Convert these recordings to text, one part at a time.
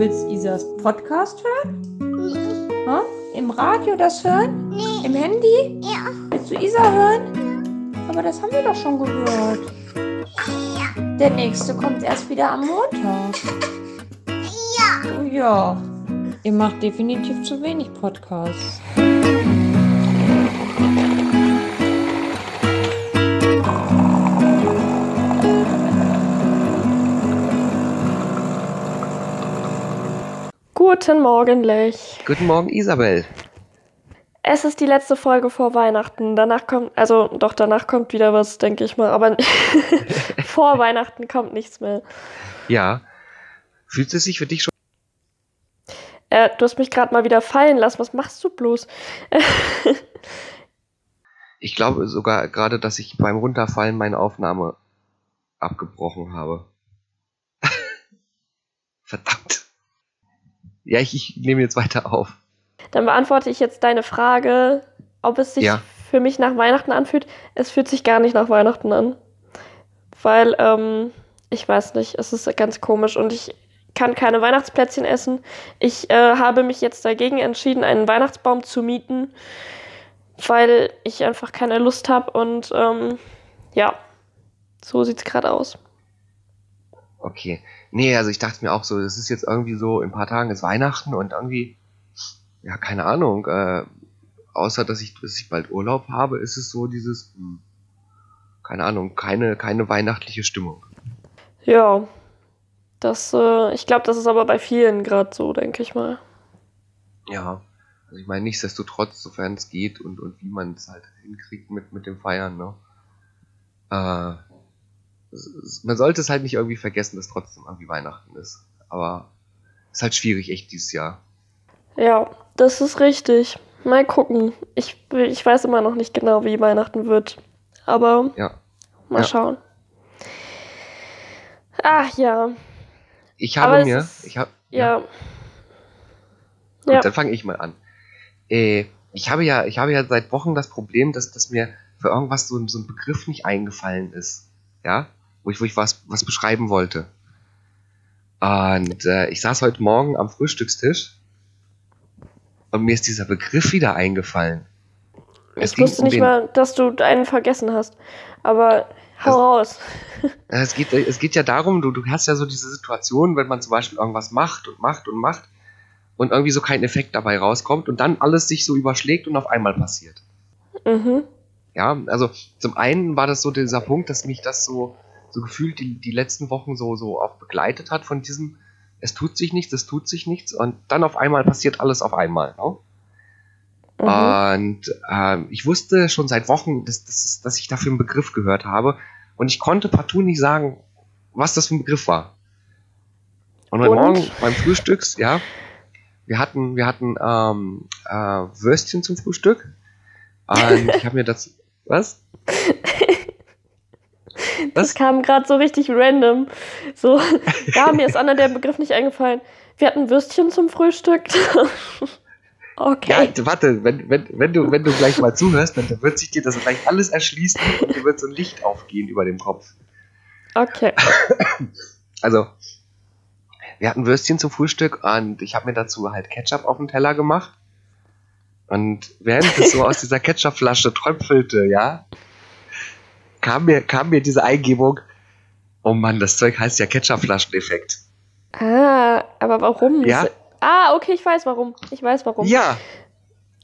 willst Isas Podcast hören? Ha? Im Radio das hören? Im Handy? Ja. Willst du Isa hören? Aber das haben wir doch schon gehört. Ja. Der nächste kommt erst wieder am Montag. Ja. Oh ja. Ihr macht definitiv zu wenig Podcasts. Guten Morgen, Lech. Guten Morgen, Isabel. Es ist die letzte Folge vor Weihnachten. Danach kommt, also doch, danach kommt wieder was, denke ich mal. Aber vor Weihnachten kommt nichts mehr. Ja. Fühlt es sich für dich schon? Äh, du hast mich gerade mal wieder fallen lassen. Was machst du bloß? Ich glaube sogar gerade, dass ich beim Runterfallen meine Aufnahme abgebrochen habe. Verdammt. Ja, ich, ich nehme jetzt weiter auf. Dann beantworte ich jetzt deine Frage, ob es sich Ja. für mich nach Weihnachten anfühlt. Es fühlt sich gar nicht nach Weihnachten an. Weil, ähm, ich weiß nicht, es ist ganz komisch und ich kann keine Weihnachtsplätzchen essen. Ich äh, habe mich jetzt dagegen entschieden, einen Weihnachtsbaum zu mieten, weil ich einfach keine Lust habe und ähm, ja, so sieht's gerade aus. Okay. Nee, also ich dachte mir auch so, das ist jetzt irgendwie so, in ein paar Tagen ist Weihnachten und irgendwie, ja, keine Ahnung, äh, außer dass ich, dass ich bald Urlaub habe, ist es so dieses, hm, keine Ahnung, keine, keine weihnachtliche Stimmung. Ja, das, äh, ich glaube, das ist aber bei vielen gerade so, denke ich mal. Ja. Also ich meine, nichtsdestotrotz, sofern es geht und, und wie man es halt hinkriegt mit, mit dem Feiern, ne? Äh, es- es- man sollte es halt nicht irgendwie vergessen, dass trotzdem irgendwie Weihnachten ist. Aber ist halt schwierig, echt dieses Jahr. Ja, das ist richtig. Mal gucken. Ich, ich weiß immer noch nicht genau, wie Weihnachten wird. Aber Ja. mal Ja. schauen. Ach ja, Ich Aber habe es mir, ist- ich habe, ja. Gut, Ja. dann fange ich mal an. Äh, ich habe ja, ich habe ja seit Wochen das Problem, dass, dass mir für irgendwas so, so ein Begriff nicht eingefallen ist. Ja? Wo ich, wo ich was, was beschreiben wollte. Und äh, ich saß heute Morgen am Frühstückstisch und mir ist dieser Begriff wieder eingefallen. Es Ich wusste um nicht mal, dass du einen vergessen hast. Aber hau Das- raus. Es geht, es geht ja darum, du, du hast ja so diese Situation, wenn man zum Beispiel irgendwas macht und macht und macht und irgendwie so kein Effekt dabei rauskommt und dann alles sich so überschlägt und auf einmal passiert. Mhm. Ja, also zum einen war das so dieser Punkt, dass mich das so, so gefühlt die, die letzten Wochen so, so auch begleitet hat von diesem, es tut sich nichts, es tut sich nichts und dann auf einmal passiert alles auf einmal. Ne? Mhm. Und ähm, ich wusste schon seit Wochen, dass, dass, dass ich dafür einen Begriff gehört habe und ich konnte partout nicht sagen, was das für ein Begriff war. Und heute Und? Morgen beim Frühstücks, ja, wir hatten, wir hatten ähm, äh, Würstchen zum Frühstück und ich habe mir das, was? Das kam gerade so richtig random. So, ja, mir ist Anna der Begriff nicht eingefallen. Wir hatten Würstchen zum Frühstück. okay. Ja, warte, wenn, wenn, wenn, du, wenn du gleich mal zuhörst, dann wird sich dir das gleich alles erschließen und dir wird so ein Licht aufgehen über dem Kopf. Okay. Also, wir hatten Würstchen zum Frühstück und ich habe mir dazu halt Ketchup auf den Teller gemacht. Und während es so aus dieser Ketchupflasche tröpfelte, ja, kam mir, kam mir diese Eingebung, oh Mann, das Zeug heißt ja Ketchupflascheneffekt. Ah, aber warum? Ja. Ah, okay, ich weiß warum. Ich weiß warum. Ja,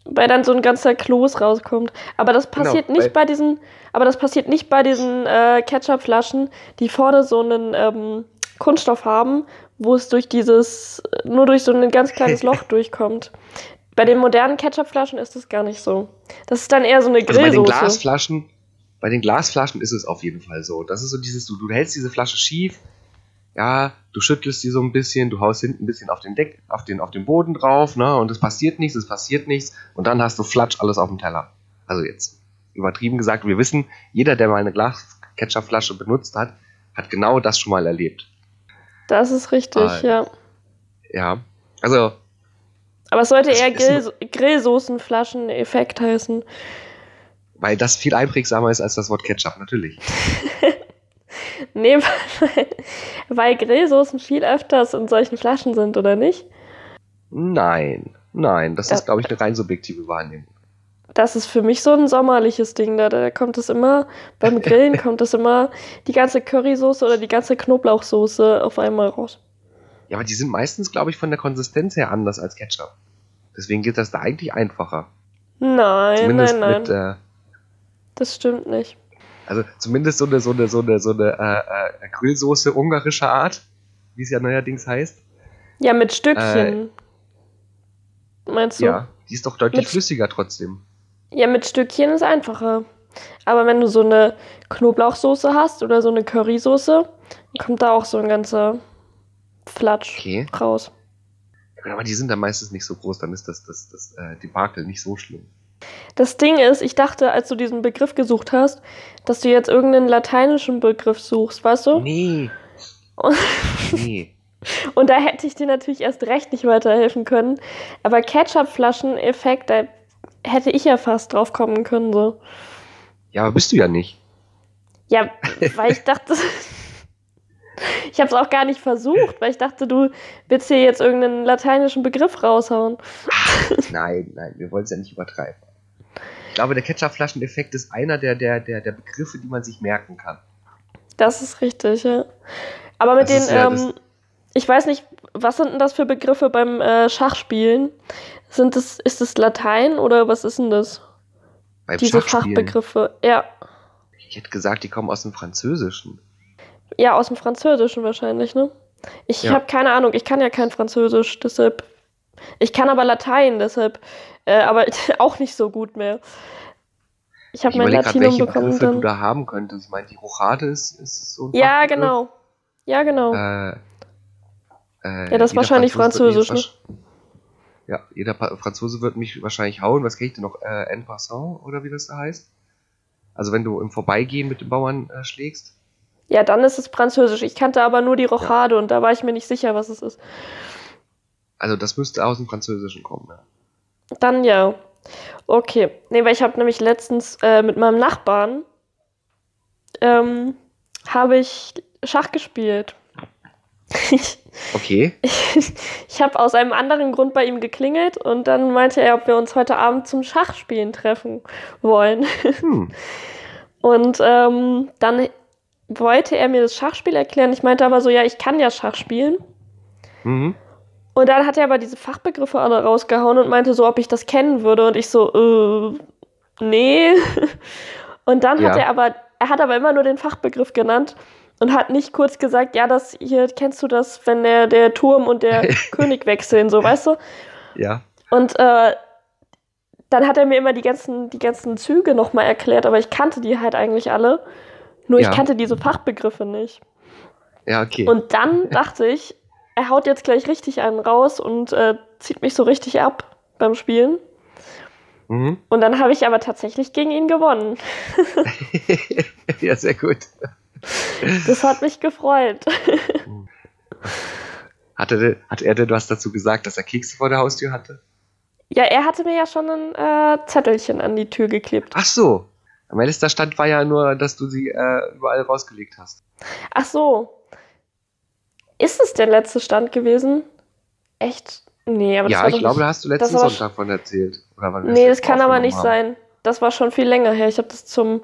Weil dann so ein ganzer Kloß rauskommt. Aber das Genau, passiert weil- nicht bei diesen, aber das passiert nicht bei diesen äh, Ketchupflaschen, die vorne so einen ähm, Kunststoff haben, wo es durch dieses, nur durch so ein ganz kleines Loch durchkommt. Bei den modernen Ketchupflaschen ist das gar nicht so. Das ist dann eher so eine also bei den Grillsoße. Glasflaschen, bei den Glasflaschen ist es auf jeden Fall so. Das ist so dieses, du, du hältst diese Flasche schief, ja, du schüttelst die so ein bisschen, du haust hinten ein bisschen auf den Deck, auf den, auf den Boden drauf, ne, und es passiert nichts, es passiert nichts, und dann hast du flatsch alles auf dem Teller. Also jetzt übertrieben gesagt, wir wissen, jeder, der mal eine Glas-Ketchup-Flasche benutzt hat, hat genau das schon mal erlebt. Das ist richtig, Ah, ja. Ja, also, Aber es sollte eher Grill Grillsoßenflaschen-Effekt heißen. Weil das viel einprägsamer ist als das Wort Ketchup, natürlich. Nee, weil, weil Grillsoßen viel öfters in solchen Flaschen sind, oder nicht? Nein, nein, das Ja. ist, glaube ich, eine rein subjektive Wahrnehmung. Das ist für mich so ein sommerliches Ding. Da, da kommt es immer, beim Grillen kommt es immer die ganze Currysoße oder die ganze Knoblauchsoße auf einmal raus. Ja, aber die sind meistens, glaube ich, von der Konsistenz her anders als Ketchup. Deswegen geht das da eigentlich einfacher. Nein, Zumindest nein, nein. mit, äh, das stimmt nicht. also zumindest so eine, so eine, so eine, so eine äh, äh, Grillsoße ungarischer Art, wie es ja neuerdings heißt. Ja, mit Stückchen. Meinst du? Ja, die ist doch deutlich Mit- flüssiger trotzdem. Ja, mit Stückchen ist einfacher. Aber wenn du so eine Knoblauchsoße hast oder so eine Currysoße, kommt da auch so ein ganzer Flatsch Okay. raus. Aber die sind dann meistens nicht so groß, dann ist das, das, das äh, Debakel nicht so schlimm. Das Ding ist, ich dachte, als du diesen Begriff gesucht hast, dass du jetzt irgendeinen lateinischen Begriff suchst, weißt du? Nee. Und- nee. Und da hätte ich dir natürlich erst recht nicht weiterhelfen können. Aber Ketchup-Flaschen-Effekt, da hätte ich ja fast drauf kommen können, so. Ja, aber bist du ja nicht. Ja, weil ich dachte. ich habe es auch gar nicht versucht, weil ich dachte, du willst hier jetzt irgendeinen lateinischen Begriff raushauen. Nein, nein, wir wollen es ja nicht übertreiben. Ich glaube, der Ketchup-Flaschen-Effekt ist einer der, der, der, der Begriffe, die man sich merken kann. Das ist richtig, ja. Aber mit Das den, ist ähm, ich weiß nicht, was sind denn das für Begriffe beim äh, Schachspielen? Sind das, ist das Latein oder was ist denn das? Beim Diese. Fachbegriffe. Ja. Ich hätte gesagt, die kommen aus dem Französischen. Ja, aus dem Französischen wahrscheinlich, ne? Ich Ja. habe keine Ahnung, ich kann ja kein Französisch, deshalb. Ich kann aber Latein, deshalb. Äh, aber auch nicht so gut mehr. Ich habe mein Latinum welche bekommen. Begriffe du Dann. da haben könntest. Ich meine, die Rochade ist, ist so ein Ja, Fachbegriff. genau. Ja, genau. Äh, äh, Ja, das ist wahrscheinlich mich Französisch, wahrsch- Ja, jeder Pa- Franzose wird mich wahrscheinlich hauen. Was krieg ich denn noch? Äh, en passant oder wie das da heißt? Also wenn du im Vorbeigehen mit den Bauern äh, schlägst. Ja, dann ist es Französisch. Ich kannte aber nur die Rochade und da war ich mir nicht sicher, was es ist. Also das müsste aus dem Französischen kommen. Ja. Dann ja. Okay. Nee, weil ich habe nämlich letztens äh, mit meinem Nachbarn ähm, habe ich Schach gespielt. ich Okay. ich habe aus einem anderen Grund bei ihm geklingelt und dann meinte er, ob wir uns heute Abend zum Schachspielen treffen wollen. Hm. Und ähm, dann wollte er mir das Schachspiel erklären. Ich meinte aber so, ja, ich kann ja Schach spielen. Mhm. Und dann hat er aber diese Fachbegriffe alle rausgehauen und meinte so, ob ich das kennen würde. Und ich so, äh, nee. Und dann hat Ja. er aber, er hat aber immer nur den Fachbegriff genannt und hat nicht kurz gesagt, ja, das hier, kennst du das, wenn der, der Turm und der König wechseln, so, weißt du? Ja. Und äh, dann hat er mir immer die ganzen, die ganzen Züge nochmal erklärt, aber ich kannte die halt eigentlich alle. Nur Ja. ich kannte diese Fachbegriffe nicht. Ja, okay. Und dann dachte ich, er haut jetzt gleich richtig einen raus und äh, zieht mich so richtig ab beim Spielen. mhm. Und dann habe ich aber tatsächlich gegen ihn gewonnen. ja, sehr gut. Das hat mich gefreut. Hatte, hat er denn was dazu gesagt, dass er Kekse vor der Haustür hatte? Ja, er hatte mir ja schon ein äh, Zettelchen an die Tür geklebt. Ach so. Mein letzter Stand war ja nur, dass du sie äh, überall rausgelegt hast. Ach so. Ist es der letzte Stand gewesen? Echt? Nee, aber das ja, war ich glaube, da hast du letzten Sonntag von erzählt. Oder Nee, das kann aber nicht haben. sein. Das war schon viel länger her. Ich habe das zum.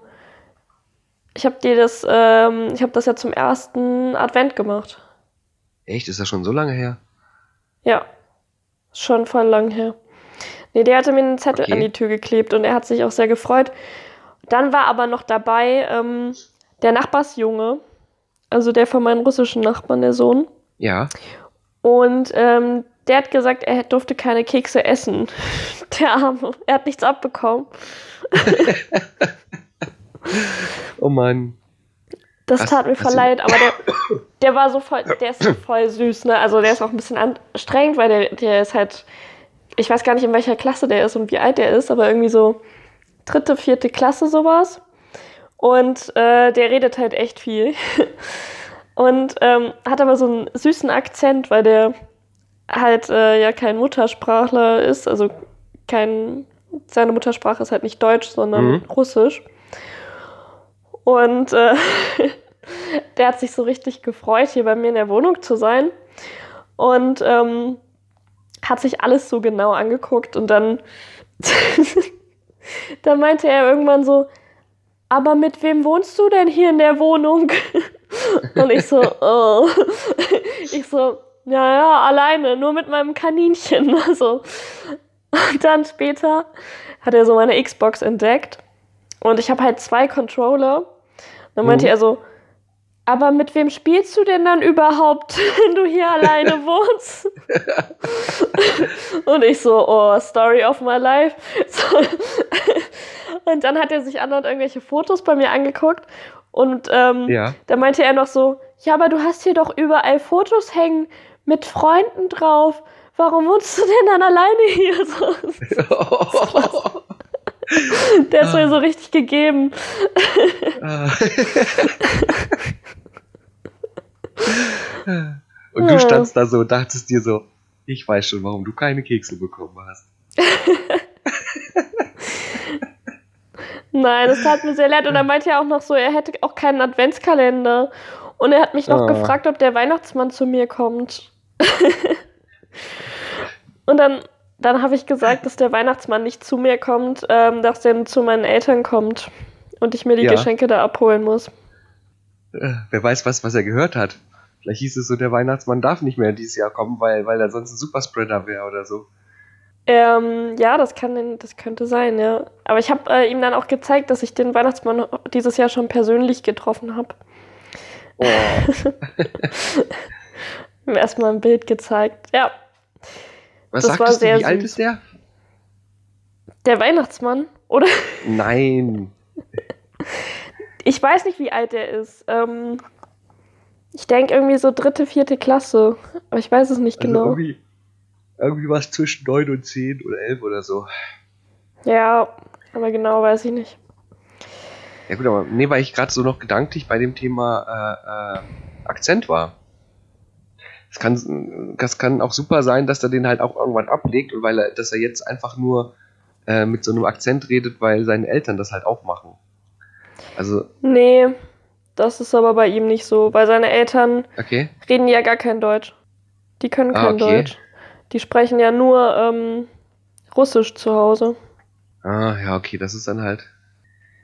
Ich habe dir das. Ähm, ich habe das ja zum ersten Advent gemacht. Echt? Ist das schon so lange her? Ja. Schon voll lang her. Nee, der hatte mir einen Zettel Okay. an die Tür geklebt und er hat sich auch sehr gefreut. Dann war aber noch dabei ähm, der Nachbarsjunge, also der von meinen russischen Nachbarn, der Sohn. Ja. Und ähm, der hat gesagt, er durfte keine Kekse essen. Der Arme. Er hat nichts abbekommen. Oh Mann. Das tat mir voll leid, aber der, der war so voll, der ist so voll süß, ne? Also der ist auch ein bisschen anstrengend, weil der, der ist halt, ich weiß gar nicht, in welcher Klasse der ist und wie alt der ist, aber irgendwie so dritte, vierte Klasse sowas. Und äh, der redet halt echt viel. Und ähm, hat aber so einen süßen Akzent, weil der halt äh, ja kein Muttersprachler ist, also kein, seine Muttersprache ist halt nicht Deutsch, sondern Mhm. Russisch. Und äh, der hat sich so richtig gefreut, hier bei mir in der Wohnung zu sein. Und ähm, hat sich alles so genau angeguckt und dann, dann meinte er irgendwann so, aber mit wem wohnst du denn hier in der Wohnung? Und ich so, oh. Ich so, ja, ja, alleine, nur mit meinem Kaninchen. Also. Und dann später hat er so meine Xbox entdeckt und ich habe halt zwei Controller. Dann meinte mhm. er so, aber mit wem spielst du denn dann überhaupt, wenn du hier alleine wohnst? und ich so, oh, Story of my life. So. Und dann hat er sich andauernd irgendwelche Fotos bei mir angeguckt. Und ähm, ja. da meinte er noch so, ja, aber du hast hier doch überall Fotos hängen mit Freunden drauf. Warum wohnst du denn dann alleine hier? So, Der ist mir so richtig gegeben. Ah. Und du standst da so und dachtest dir so, ich weiß schon, warum du keine Kekse bekommen hast. Nein, das tat mir sehr leid. Und er meinte ja auch noch so, er hätte auch keinen Adventskalender. Und er hat mich noch oh. gefragt, ob der Weihnachtsmann zu mir kommt. und dann, dann habe ich gesagt, dass der Weihnachtsmann nicht zu mir kommt, ähm, dass der zu meinen Eltern kommt und ich mir die ja. Geschenke da abholen muss. Äh, wer weiß was, was er gehört hat. Vielleicht hieß es so, der Weihnachtsmann darf nicht mehr dieses Jahr kommen, weil, weil er sonst ein Superspreader wäre oder so. Ähm, ja, das kann, das könnte sein, ja. Aber ich habe äh, ihm dann auch gezeigt, dass ich den Weihnachtsmann dieses Jahr schon persönlich getroffen habe. Oh. erstmal ein Bild gezeigt, ja. Was das sagtest du, wie süß. alt ist der? Der Weihnachtsmann, oder? Nein. Ich weiß nicht, wie alt er ist. Ähm, ich denke irgendwie so dritte, vierte Klasse. Aber ich weiß es nicht also genau. Irgendwie, irgendwie was zwischen 9 und 10 oder 11 oder so. Ja, aber genau weiß ich nicht. Ja gut, aber nee, weil ich gerade so noch gedanklich bei dem Thema äh, äh, Akzent war. Es kann, das kann auch super sein, dass er den halt auch irgendwann ablegt und weil er, dass er jetzt einfach nur äh, mit so einem Akzent redet, weil seine Eltern das halt auch machen. Also. Nee, das ist aber bei ihm nicht so, weil seine Eltern okay. reden ja gar kein Deutsch. Die können ah, kein ah, okay. Deutsch. Die sprechen ja nur ähm, Russisch zu Hause. Ah, ja, okay, das ist dann halt.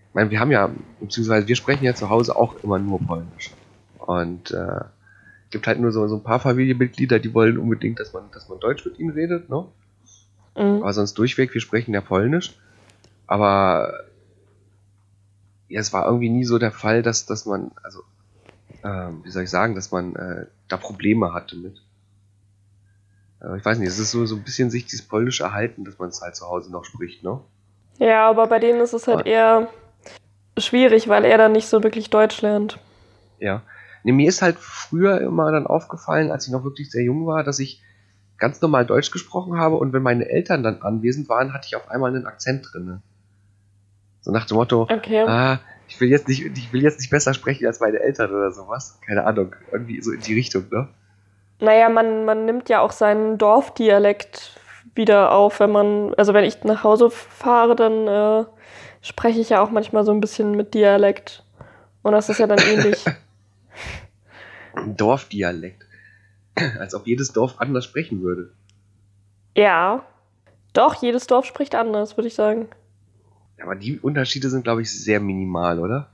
Ich meine, wir haben ja, beziehungsweise wir sprechen ja zu Hause auch immer nur Polnisch. Und äh, gibt halt nur so, so ein paar Familienmitglieder, die wollen unbedingt, dass man, dass man Deutsch mit ihnen redet, ne? Mhm. Aber sonst durchweg, wir sprechen ja Polnisch. Aber ja, es war irgendwie nie so der Fall, dass, dass man, also, äh, wie soll ich sagen, dass man äh, da Probleme hatte mit. Äh, ich weiß nicht, es ist so, so ein bisschen sich dieses Polnisch erhalten, dass man es halt zu Hause noch spricht, ne? Ja, aber bei denen ist es halt eher schwierig, weil er dann nicht so wirklich Deutsch lernt. Ja. Nee, mir ist halt früher immer dann aufgefallen, als ich noch wirklich sehr jung war, dass ich ganz normal Deutsch gesprochen habe und wenn meine Eltern dann anwesend waren, hatte ich auf einmal einen Akzent drin. So nach dem Motto, okay. ah, ich will jetzt nicht, ich will jetzt nicht besser sprechen als meine Eltern oder sowas. Keine Ahnung. Irgendwie so in die Richtung, ne? Naja, man, man nimmt ja auch seinen Dorfdialekt wieder auf, wenn man, also wenn ich nach Hause fahre, dann äh, spreche ich ja auch manchmal so ein bisschen mit Dialekt. Und das ist ja dann ähnlich. Dorfdialekt. Als ob jedes Dorf anders sprechen würde. Ja. Doch, jedes Dorf spricht anders, würde ich sagen. Aber die Unterschiede sind, glaube ich, sehr minimal, oder?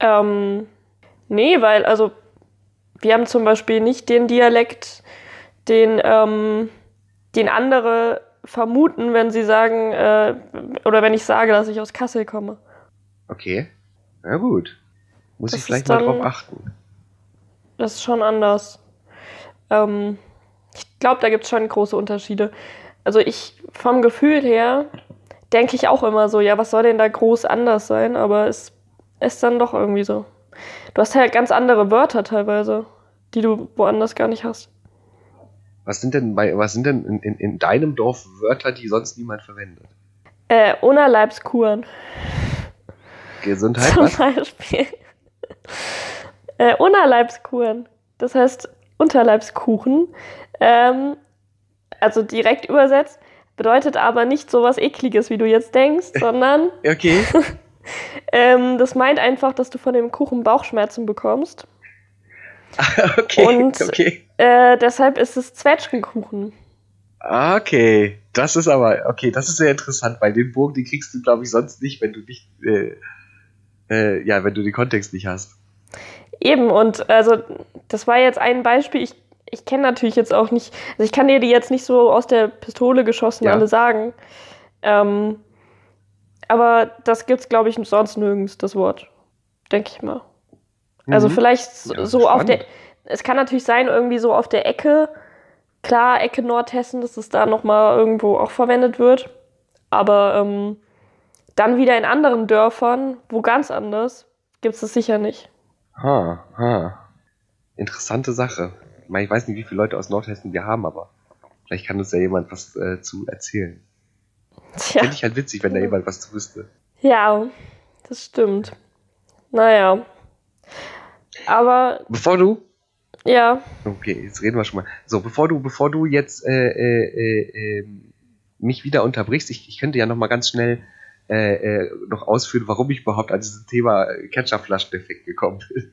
Ähm, nee, weil, also, wir haben zum Beispiel nicht den Dialekt, den, ähm, den andere vermuten, wenn sie sagen, äh, oder wenn ich sage, dass ich aus Kassel komme. Okay. Na gut. Muss das ich vielleicht mal drauf achten. Das ist schon anders. Ähm, ich glaube, da gibt es schon große Unterschiede. Also ich, vom Gefühl her, denke ich auch immer so, ja, was soll denn da groß anders sein? Aber es ist dann doch irgendwie so. Du hast halt ganz andere Wörter teilweise, die du woanders gar nicht hast. Was sind denn bei, was sind denn in, in, in deinem Dorf Wörter, die sonst niemand verwendet? Äh, Unerleibskuren. Gesundheit, Zum was? Beispiel. Äh, Unerleibskuren. Das heißt Unterleibskuchen. Ähm, also direkt übersetzt Bedeutet aber nicht so was Ekliges, wie du jetzt denkst, sondern. okay. ähm, das meint einfach, dass du von dem Kuchen Bauchschmerzen bekommst. okay, Und- okay. Äh, deshalb ist es Zwetschgenkuchen. Okay, das ist aber, okay, das ist sehr interessant, weil den Bogen, den kriegst du, glaube ich, sonst nicht, wenn du nicht, äh, äh, ja, wenn du den Kontext nicht hast. Eben, und also das war jetzt ein Beispiel. Ich, ich kenne natürlich jetzt auch nicht, also ich kann dir die jetzt nicht so aus der Pistole geschossen Ja. alle sagen. Ähm, aber das gibt's, glaube ich, sonst nirgends, das Wort. Denke ich mal. Also Mhm. vielleicht so, Ja, so auf der. Es kann natürlich sein, irgendwie so auf der Ecke. Klar, Ecke Nordhessen, dass es da nochmal irgendwo auch verwendet wird. Aber ähm, dann wieder in anderen Dörfern, wo ganz anders, gibt es das sicher nicht. Ha, ha. Interessante Sache. Ich meine, ich weiß nicht, wie viele Leute aus Nordhessen wir haben, aber vielleicht kann uns ja jemand was äh, zu erzählen. Tja. Fände ich halt witzig, wenn da jemand was zu wüsste. Ja, das stimmt. Naja. Aber Bevor du, ja, okay, jetzt reden wir schon mal. So, bevor du, bevor du jetzt äh, äh, äh, ähm, mich wieder unterbrichst, ich, ich könnte ja noch mal ganz schnell äh, äh, noch ausführen, warum ich überhaupt an dieses Thema Ketchup-Flaschendefekt gekommen bin.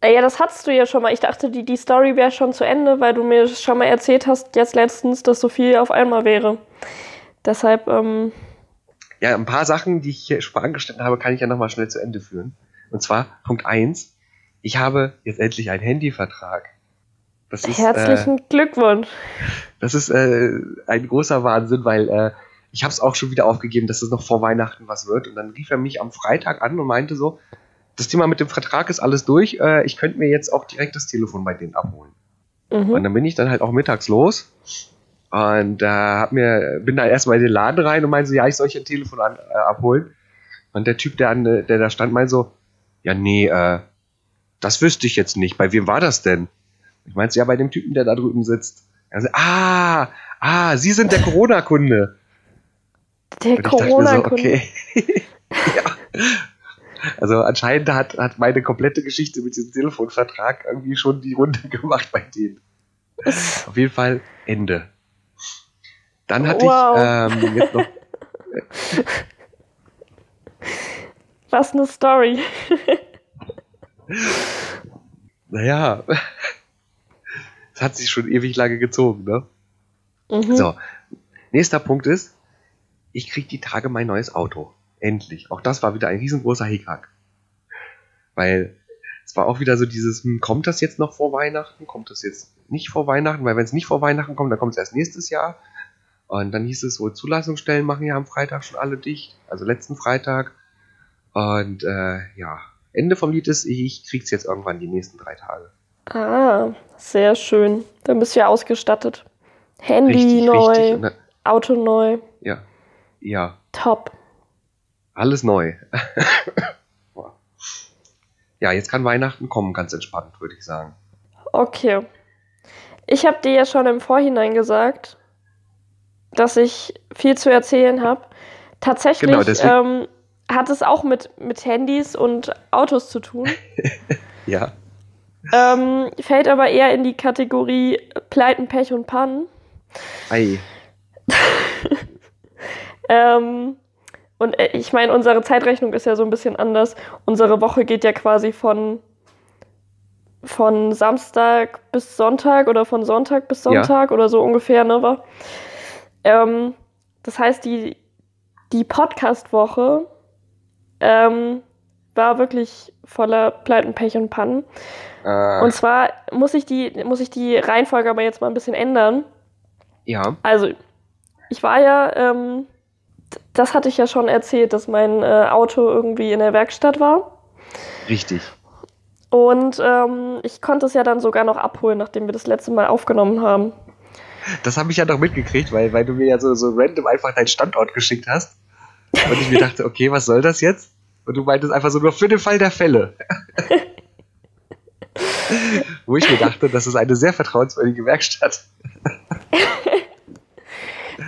äh, ja, das hattest du ja schon mal. Ich dachte, die, die Story wäre schon zu Ende, weil du mir schon mal erzählt hast, jetzt letztens, dass so viel auf einmal wäre. Deshalb, ähm, Ja, ein paar Sachen, die ich hier schon mal angeschnitten habe, kann ich ja noch mal schnell zu Ende führen. Und zwar Punkt eins: Ich habe jetzt endlich einen Handyvertrag. Das ist, äh, herzlichen Glückwunsch. das ist äh, ein großer Wahnsinn, weil äh, ich habe es auch schon wieder aufgegeben, dass es noch vor Weihnachten was wird. Und dann rief er mich am Freitag an und meinte so, das Thema mit dem Vertrag ist alles durch. Äh, ich könnte mir jetzt auch direkt das Telefon bei denen abholen. Und Mhm. dann bin ich dann halt auch mittags los und äh, hab mir, bin da erstmal in den Laden rein und meinte so, ja, ich soll euch ein Telefon an, äh, abholen. Und der Typ, der, an, der da stand, meinte so, ja, nee, äh, das wüsste ich jetzt nicht. Bei wem war das denn? Ich meinte, ja, bei dem Typen, der da drüben sitzt. Er so, ah, ah, Sie sind der Corona-Kunde. Der mir so, okay. ja. Also anscheinend hat, hat meine komplette Geschichte mit diesem Telefonvertrag irgendwie schon die Runde gemacht bei denen. Auf jeden Fall Ende. Dann hatte Wow. ich ähm, jetzt noch. Was eine Story. Naja. Es hat sich schon ewig lange gezogen, ne? Mhm. So. Nächster Punkt ist, ich krieg die Tage mein neues Auto. Endlich. Auch das war wieder ein riesengroßer Hickhack. Weil es war auch wieder so dieses, hm, kommt das jetzt noch vor Weihnachten? Kommt das jetzt nicht vor Weihnachten? Weil wenn es nicht vor Weihnachten kommt, dann kommt es erst nächstes Jahr. Und dann hieß es wohl, Zulassungsstellen machen ja am Freitag schon alle dicht. Also letzten Freitag. Und äh, ja, Ende vom Lied ist, ich krieg's jetzt irgendwann die nächsten drei Tage. Ah, sehr schön. Dann bist du ja ausgestattet. Handy Richtig, neu, richtig. Dann, Auto neu, ja, ja, top. alles neu. Ja, jetzt kann Weihnachten kommen, ganz entspannt, würde ich sagen. Okay. Ich habe dir ja schon im Vorhinein gesagt, dass ich viel zu erzählen habe. Tatsächlich Genau, ähm, hat es auch mit, mit Handys und Autos zu tun. Ja, ähm, fällt aber eher in die Kategorie Pleiten, Pech und Pannen. ei. Ähm, und äh, ich meine, unsere Zeitrechnung ist ja so ein bisschen anders. Unsere Woche geht ja quasi von, von Samstag bis Sonntag oder von Sonntag bis Ja. Sonntag oder so ungefähr, ne? Ähm, das heißt, die, die Podcast-Woche ähm, war wirklich voller Pleiten, Pech und Pannen. Äh, Und zwar muss ich, die, muss ich die Reihenfolge aber jetzt mal ein bisschen ändern. ja, Also, ich war ja, ähm, das hatte ich ja schon erzählt, dass mein äh, Auto irgendwie in der Werkstatt war. richtig. Und ähm, ich konnte es ja dann sogar noch abholen, nachdem wir das letzte Mal aufgenommen haben. Das habe ich ja noch mitgekriegt, weil, weil du mir ja so, so random einfach deinen Standort geschickt hast. Und ich mir dachte, okay, was soll das jetzt? Und du meintest einfach so nur für den Fall der Fälle. Wo ich mir dachte, das ist eine sehr vertrauenswürdige Werkstatt.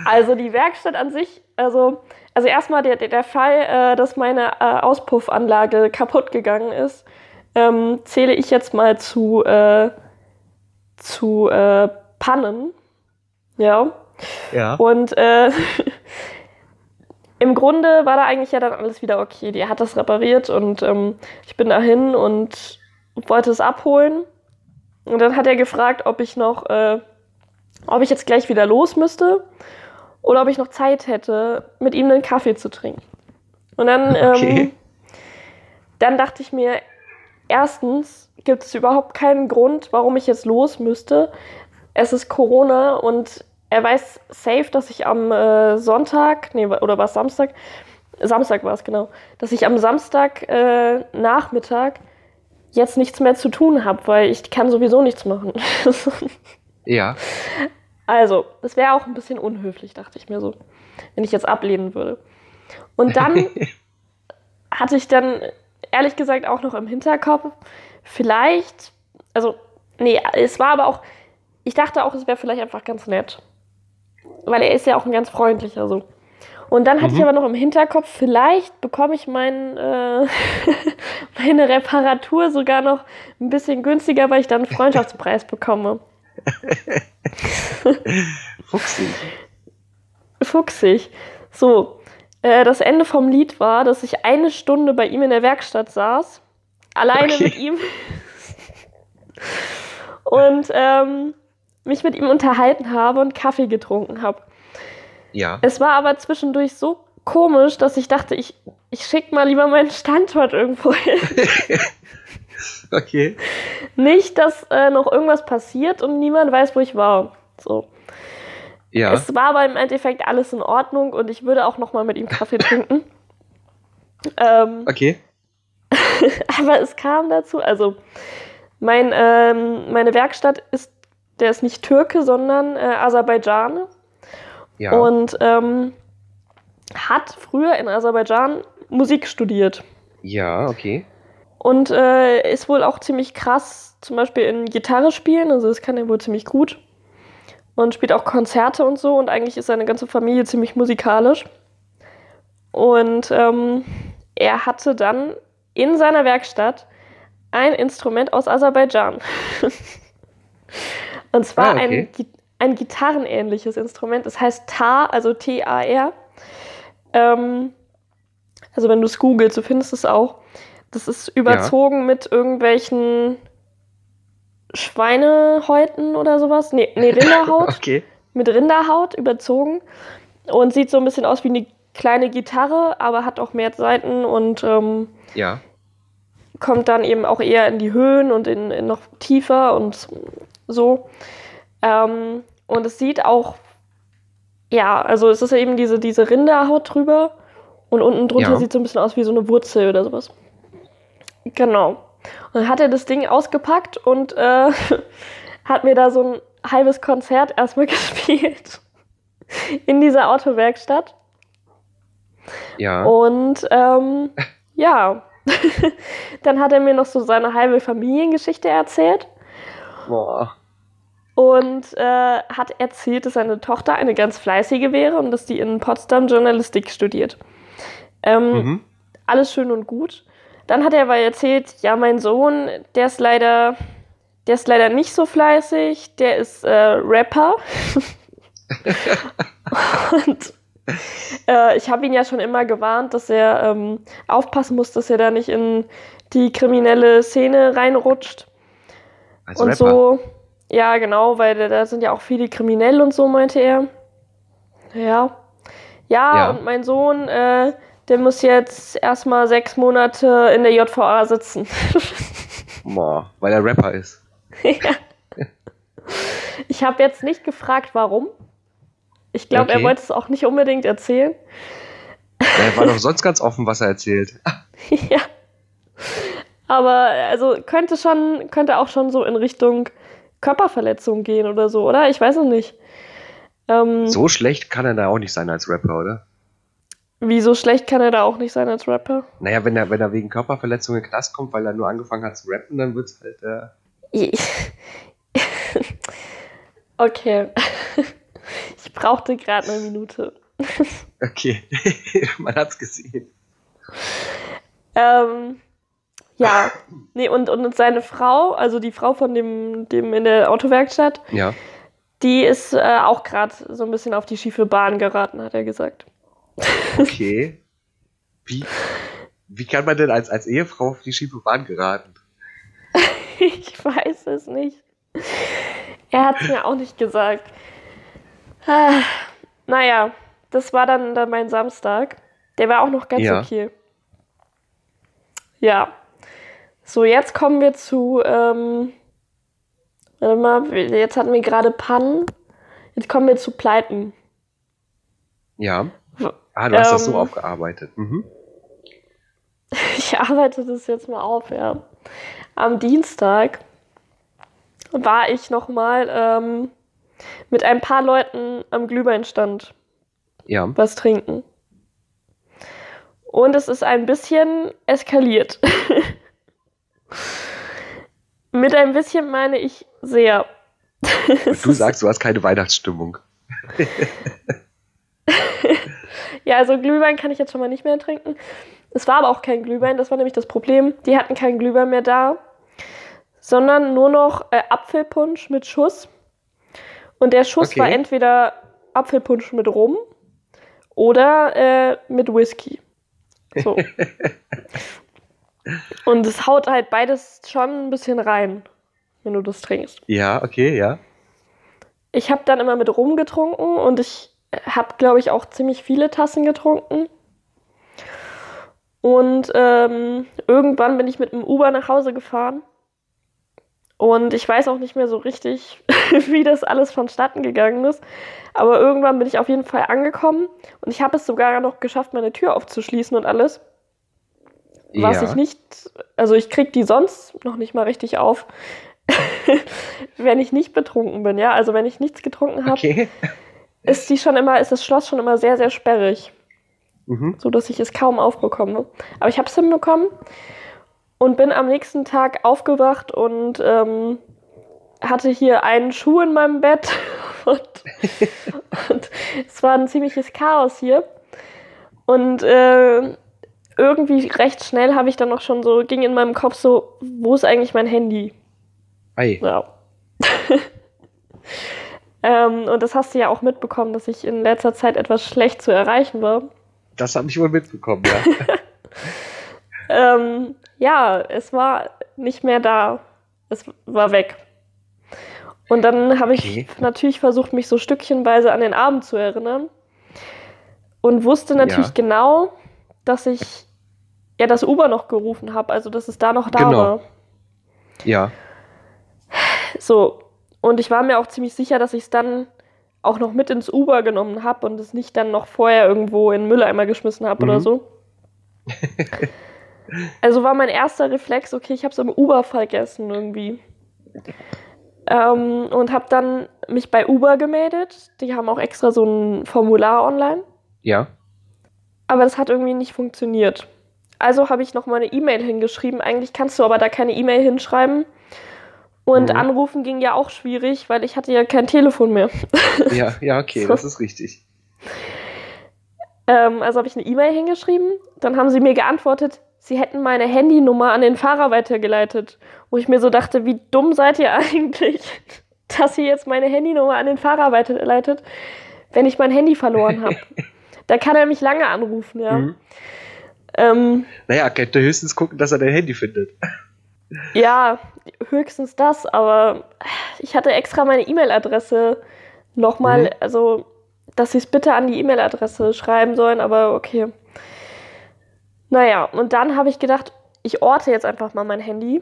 Also die Werkstatt an sich, also, also erstmal der, der, der Fall, äh, dass meine äh, Auspuffanlage kaputt gegangen ist, ähm, zähle ich jetzt mal zu, äh, zu äh, Pannen. Ja. Ja. Und äh, im Grunde war da eigentlich ja dann alles wieder okay. Die hat das repariert und ähm, ich bin dahin und wollte es abholen. Und dann hat er gefragt, ob ich noch, äh, ob ich jetzt gleich wieder los müsste oder ob ich noch Zeit hätte, mit ihm einen Kaffee zu trinken. Und dann, Okay. ähm, dann dachte ich mir, erstens gibt es überhaupt keinen Grund, warum ich jetzt los müsste. Es ist Corona und er weiß safe, dass ich am äh, Sonntag, nee, oder war es Samstag? Samstag war es genau, dass ich am Samstag äh, Nachmittag jetzt nichts mehr zu tun habe, weil ich kann sowieso nichts machen. Ja. Also, das wäre auch ein bisschen unhöflich, dachte ich mir so, wenn ich jetzt ablehnen würde. Und dann hatte ich dann ehrlich gesagt auch noch im Hinterkopf, vielleicht, also, nee, es war aber auch, ich dachte auch, es wäre vielleicht einfach ganz nett. Weil er ist ja auch ein ganz freundlicher so. Und dann hatte ich Mhm. aber noch im Hinterkopf, vielleicht bekomme ich mein, äh, meine Reparatur sogar noch ein bisschen günstiger, weil ich dann einen Freundschaftspreis bekomme. Fuchsig. fuchsig. So, äh, das Ende vom Lied war, dass ich eine Stunde bei ihm in der Werkstatt saß, alleine Okay. mit ihm und ähm, mich mit ihm unterhalten habe und Kaffee getrunken habe. Ja. Es war aber zwischendurch so komisch, dass ich dachte, ich, ich schicke mal lieber meinen Standort irgendwo hin. Okay. Nicht, dass äh, noch irgendwas passiert und niemand weiß, wo ich war. So. Ja. Es war aber im Endeffekt alles in Ordnung und ich würde auch noch mal mit ihm Kaffee trinken. ähm, Okay. aber es kam dazu, also mein, ähm, meine Werkstatt ist, der ist nicht Türke, sondern äh, Aserbaidschane Ja. und ähm, hat früher in Aserbaidschan Musik studiert ja, okay. Und äh, ist wohl auch ziemlich krass, zum Beispiel in Gitarre spielen, also das kann er wohl ziemlich gut und spielt auch Konzerte und so und eigentlich ist seine ganze Familie ziemlich musikalisch. Und ähm, er hatte dann in seiner Werkstatt ein Instrument aus Aserbaidschan. und zwar Ah, okay. ein, ein gitarrenähnliches Instrument. Das heißt Tar, also T-A-R. Ähm, also wenn du es googelst, du findest es auch. Das ist überzogen mit irgendwelchen Schweinehäuten oder sowas. Nee, nee Rinderhaut Okay. mit Rinderhaut überzogen und sieht so ein bisschen aus wie eine kleine Gitarre, aber hat auch mehr Seiten und ähm, Ja. kommt dann eben auch eher in die Höhen und in, in noch tiefer und so. Ähm, und es sieht auch, ja, also es ist eben diese, diese Rinderhaut drüber und unten drunter Ja. sieht so ein bisschen aus wie so eine Wurzel oder sowas. Genau. Und dann hat er das Ding ausgepackt und äh, hat mir da so ein halbes Konzert erstmal gespielt. In dieser Autowerkstatt. Ja. Und ähm, ja, dann hat er mir noch so seine halbe Familiengeschichte erzählt Boah. und äh, hat erzählt, dass seine Tochter eine ganz fleißige wäre und dass die in Potsdam Journalistik studiert. Ähm, Mhm. Alles schön und gut. Dann hat er aber erzählt, ja, mein Sohn, der ist leider, der ist leider nicht so fleißig, der ist äh, Rapper. und äh, ich habe ihn ja schon immer gewarnt, dass er ähm, aufpassen muss, dass er da nicht in die kriminelle Szene reinrutscht. Als und Rapper. so, ja, genau, weil da- sind ja auch viele kriminell und so, meinte er. Ja. Ja, Ja. und mein Sohn, äh, der muss jetzt erstmal sechs Monate in der JVA sitzen. Boah, weil er Rapper ist. ja. Ich habe jetzt nicht gefragt, warum. Ich glaube, er Okay. wollte es auch nicht unbedingt erzählen. Er war doch sonst ganz offen, was er erzählt. ja. Aber also könnte schon, könnte auch schon so in Richtung Körperverletzung gehen oder so, oder? Ich weiß es nicht. Ähm, So schlecht kann er da auch nicht sein als Rapper, oder? Wieso schlecht kann er da auch nicht sein als Rapper? Naja, wenn er, wenn er wegen Körperverletzung in den Knast kommt, weil er nur angefangen hat zu rappen, dann wird's halt, äh, okay. Ich brauchte gerade eine Minute. okay. Man hat's gesehen. Ähm, ja, nee, und, und seine Frau, also die Frau von dem, dem in der Autowerkstatt, Ja. die ist äh, auch gerade so ein bisschen auf die schiefe Bahn geraten, hat er gesagt. Okay. Wie, wie kann man denn als, als Ehefrau auf die schiefe Bahn geraten? ich weiß es nicht. Er hat es mir auch nicht gesagt. Ah, naja, das war dann, dann mein Samstag. Der war auch noch ganz Ja. okay. Ja. So, jetzt kommen wir zu. Ähm, warte mal, jetzt hatten wir gerade Pannen. Jetzt kommen wir zu Pleiten. Ja. Ah, du hast das so Ähm. aufgearbeitet. Mhm. Ich arbeite das jetzt mal auf, ja. Am Dienstag war ich nochmal ähm, mit ein paar Leuten am Glühweinstand Ja. was trinken. Und es ist ein bisschen eskaliert. mit ein bisschen meine ich sehr. Du sagst, du hast keine Weihnachtsstimmung. Ja, also Glühwein kann ich jetzt schon mal nicht mehr trinken. Es war aber auch kein Glühwein, das war nämlich das Problem. Die hatten keinen Glühwein mehr da, sondern nur noch äh, Apfelpunsch mit Schuss. Und der Schuss Okay. war entweder Apfelpunsch mit Rum oder äh, mit Whisky. So. Und es haut halt beides schon ein bisschen rein, wenn du das trinkst. Ja, okay, ja. Ich habe dann immer mit Rum getrunken und ich habe, glaube ich, auch ziemlich viele Tassen getrunken. Und ähm, irgendwann bin ich mit dem Uber nach Hause gefahren. Und ich weiß auch nicht mehr so richtig, wie das alles vonstatten gegangen ist. Aber irgendwann bin ich auf jeden Fall angekommen. Und ich habe es sogar noch geschafft, meine Tür aufzuschließen und alles. Was ja. ich nicht, also ich krieg die sonst noch nicht mal richtig auf, wenn ich nicht betrunken bin, ja. Also wenn ich nichts getrunken habe, Okay. Ist die schon immer, ist das Schloss schon immer sehr, sehr sperrig, Mhm. so dass ich es kaum aufbekomme. Aber ich habe es hinbekommen und bin am nächsten Tag aufgewacht und ähm, hatte hier einen Schuh in meinem Bett und, und es war ein ziemliches Chaos hier. Und äh, irgendwie recht schnell habe ich dann noch schon so, ging in meinem Kopf so, wo ist eigentlich mein Handy? Ei. Ja. ähm, und das hast du ja auch mitbekommen, dass ich in letzter Zeit etwas schlecht zu erreichen war. Das habe ich wohl mitbekommen, ja. Ähm, ja, es war nicht mehr da. Es war weg. Und dann habe ich Okay. natürlich versucht, mich so stückchenweise an den Abend zu erinnern. Und wusste natürlich Ja. genau, dass ich ja das Uber noch gerufen habe, also dass es da noch da Genau. war. ja. So, und ich war mir auch ziemlich sicher, dass ich es dann auch noch mit ins Uber genommen habe und es nicht dann noch vorher irgendwo in den Mülleimer geschmissen habe oder Mhm. so. also war mein erster Reflex, okay, ich habe es im Uber vergessen irgendwie. Ähm, und habe dann mich bei Uber gemeldet. Die haben auch extra so ein Formular online. Ja. Aber das hat irgendwie nicht funktioniert. Also habe ich noch mal eine E-Mail hingeschrieben. Eigentlich kannst du aber da keine E-Mail hinschreiben. Und Mhm. anrufen ging ja auch schwierig, weil ich hatte ja kein Telefon mehr. Ja, ja, okay, So. das ist richtig. Ähm, also habe ich eine E-Mail hingeschrieben. Dann haben sie mir geantwortet, sie hätten meine Handynummer an den Fahrer weitergeleitet. Wo ich mir so dachte, wie dumm seid ihr eigentlich, dass ihr jetzt meine Handynummer an den Fahrer weiterleitet, wenn ich mein Handy verloren habe. da kann er mich lange anrufen, ja. Mhm. Ähm, Naja, könnte höchstens gucken, dass er dein Handy findet. Ja, höchstens das, aber ich hatte extra meine E-Mail-Adresse nochmal, Mhm. also, dass sie es bitte an die E-Mail-Adresse schreiben sollen, aber okay. Naja, und dann habe ich gedacht, ich orte jetzt einfach mal mein Handy,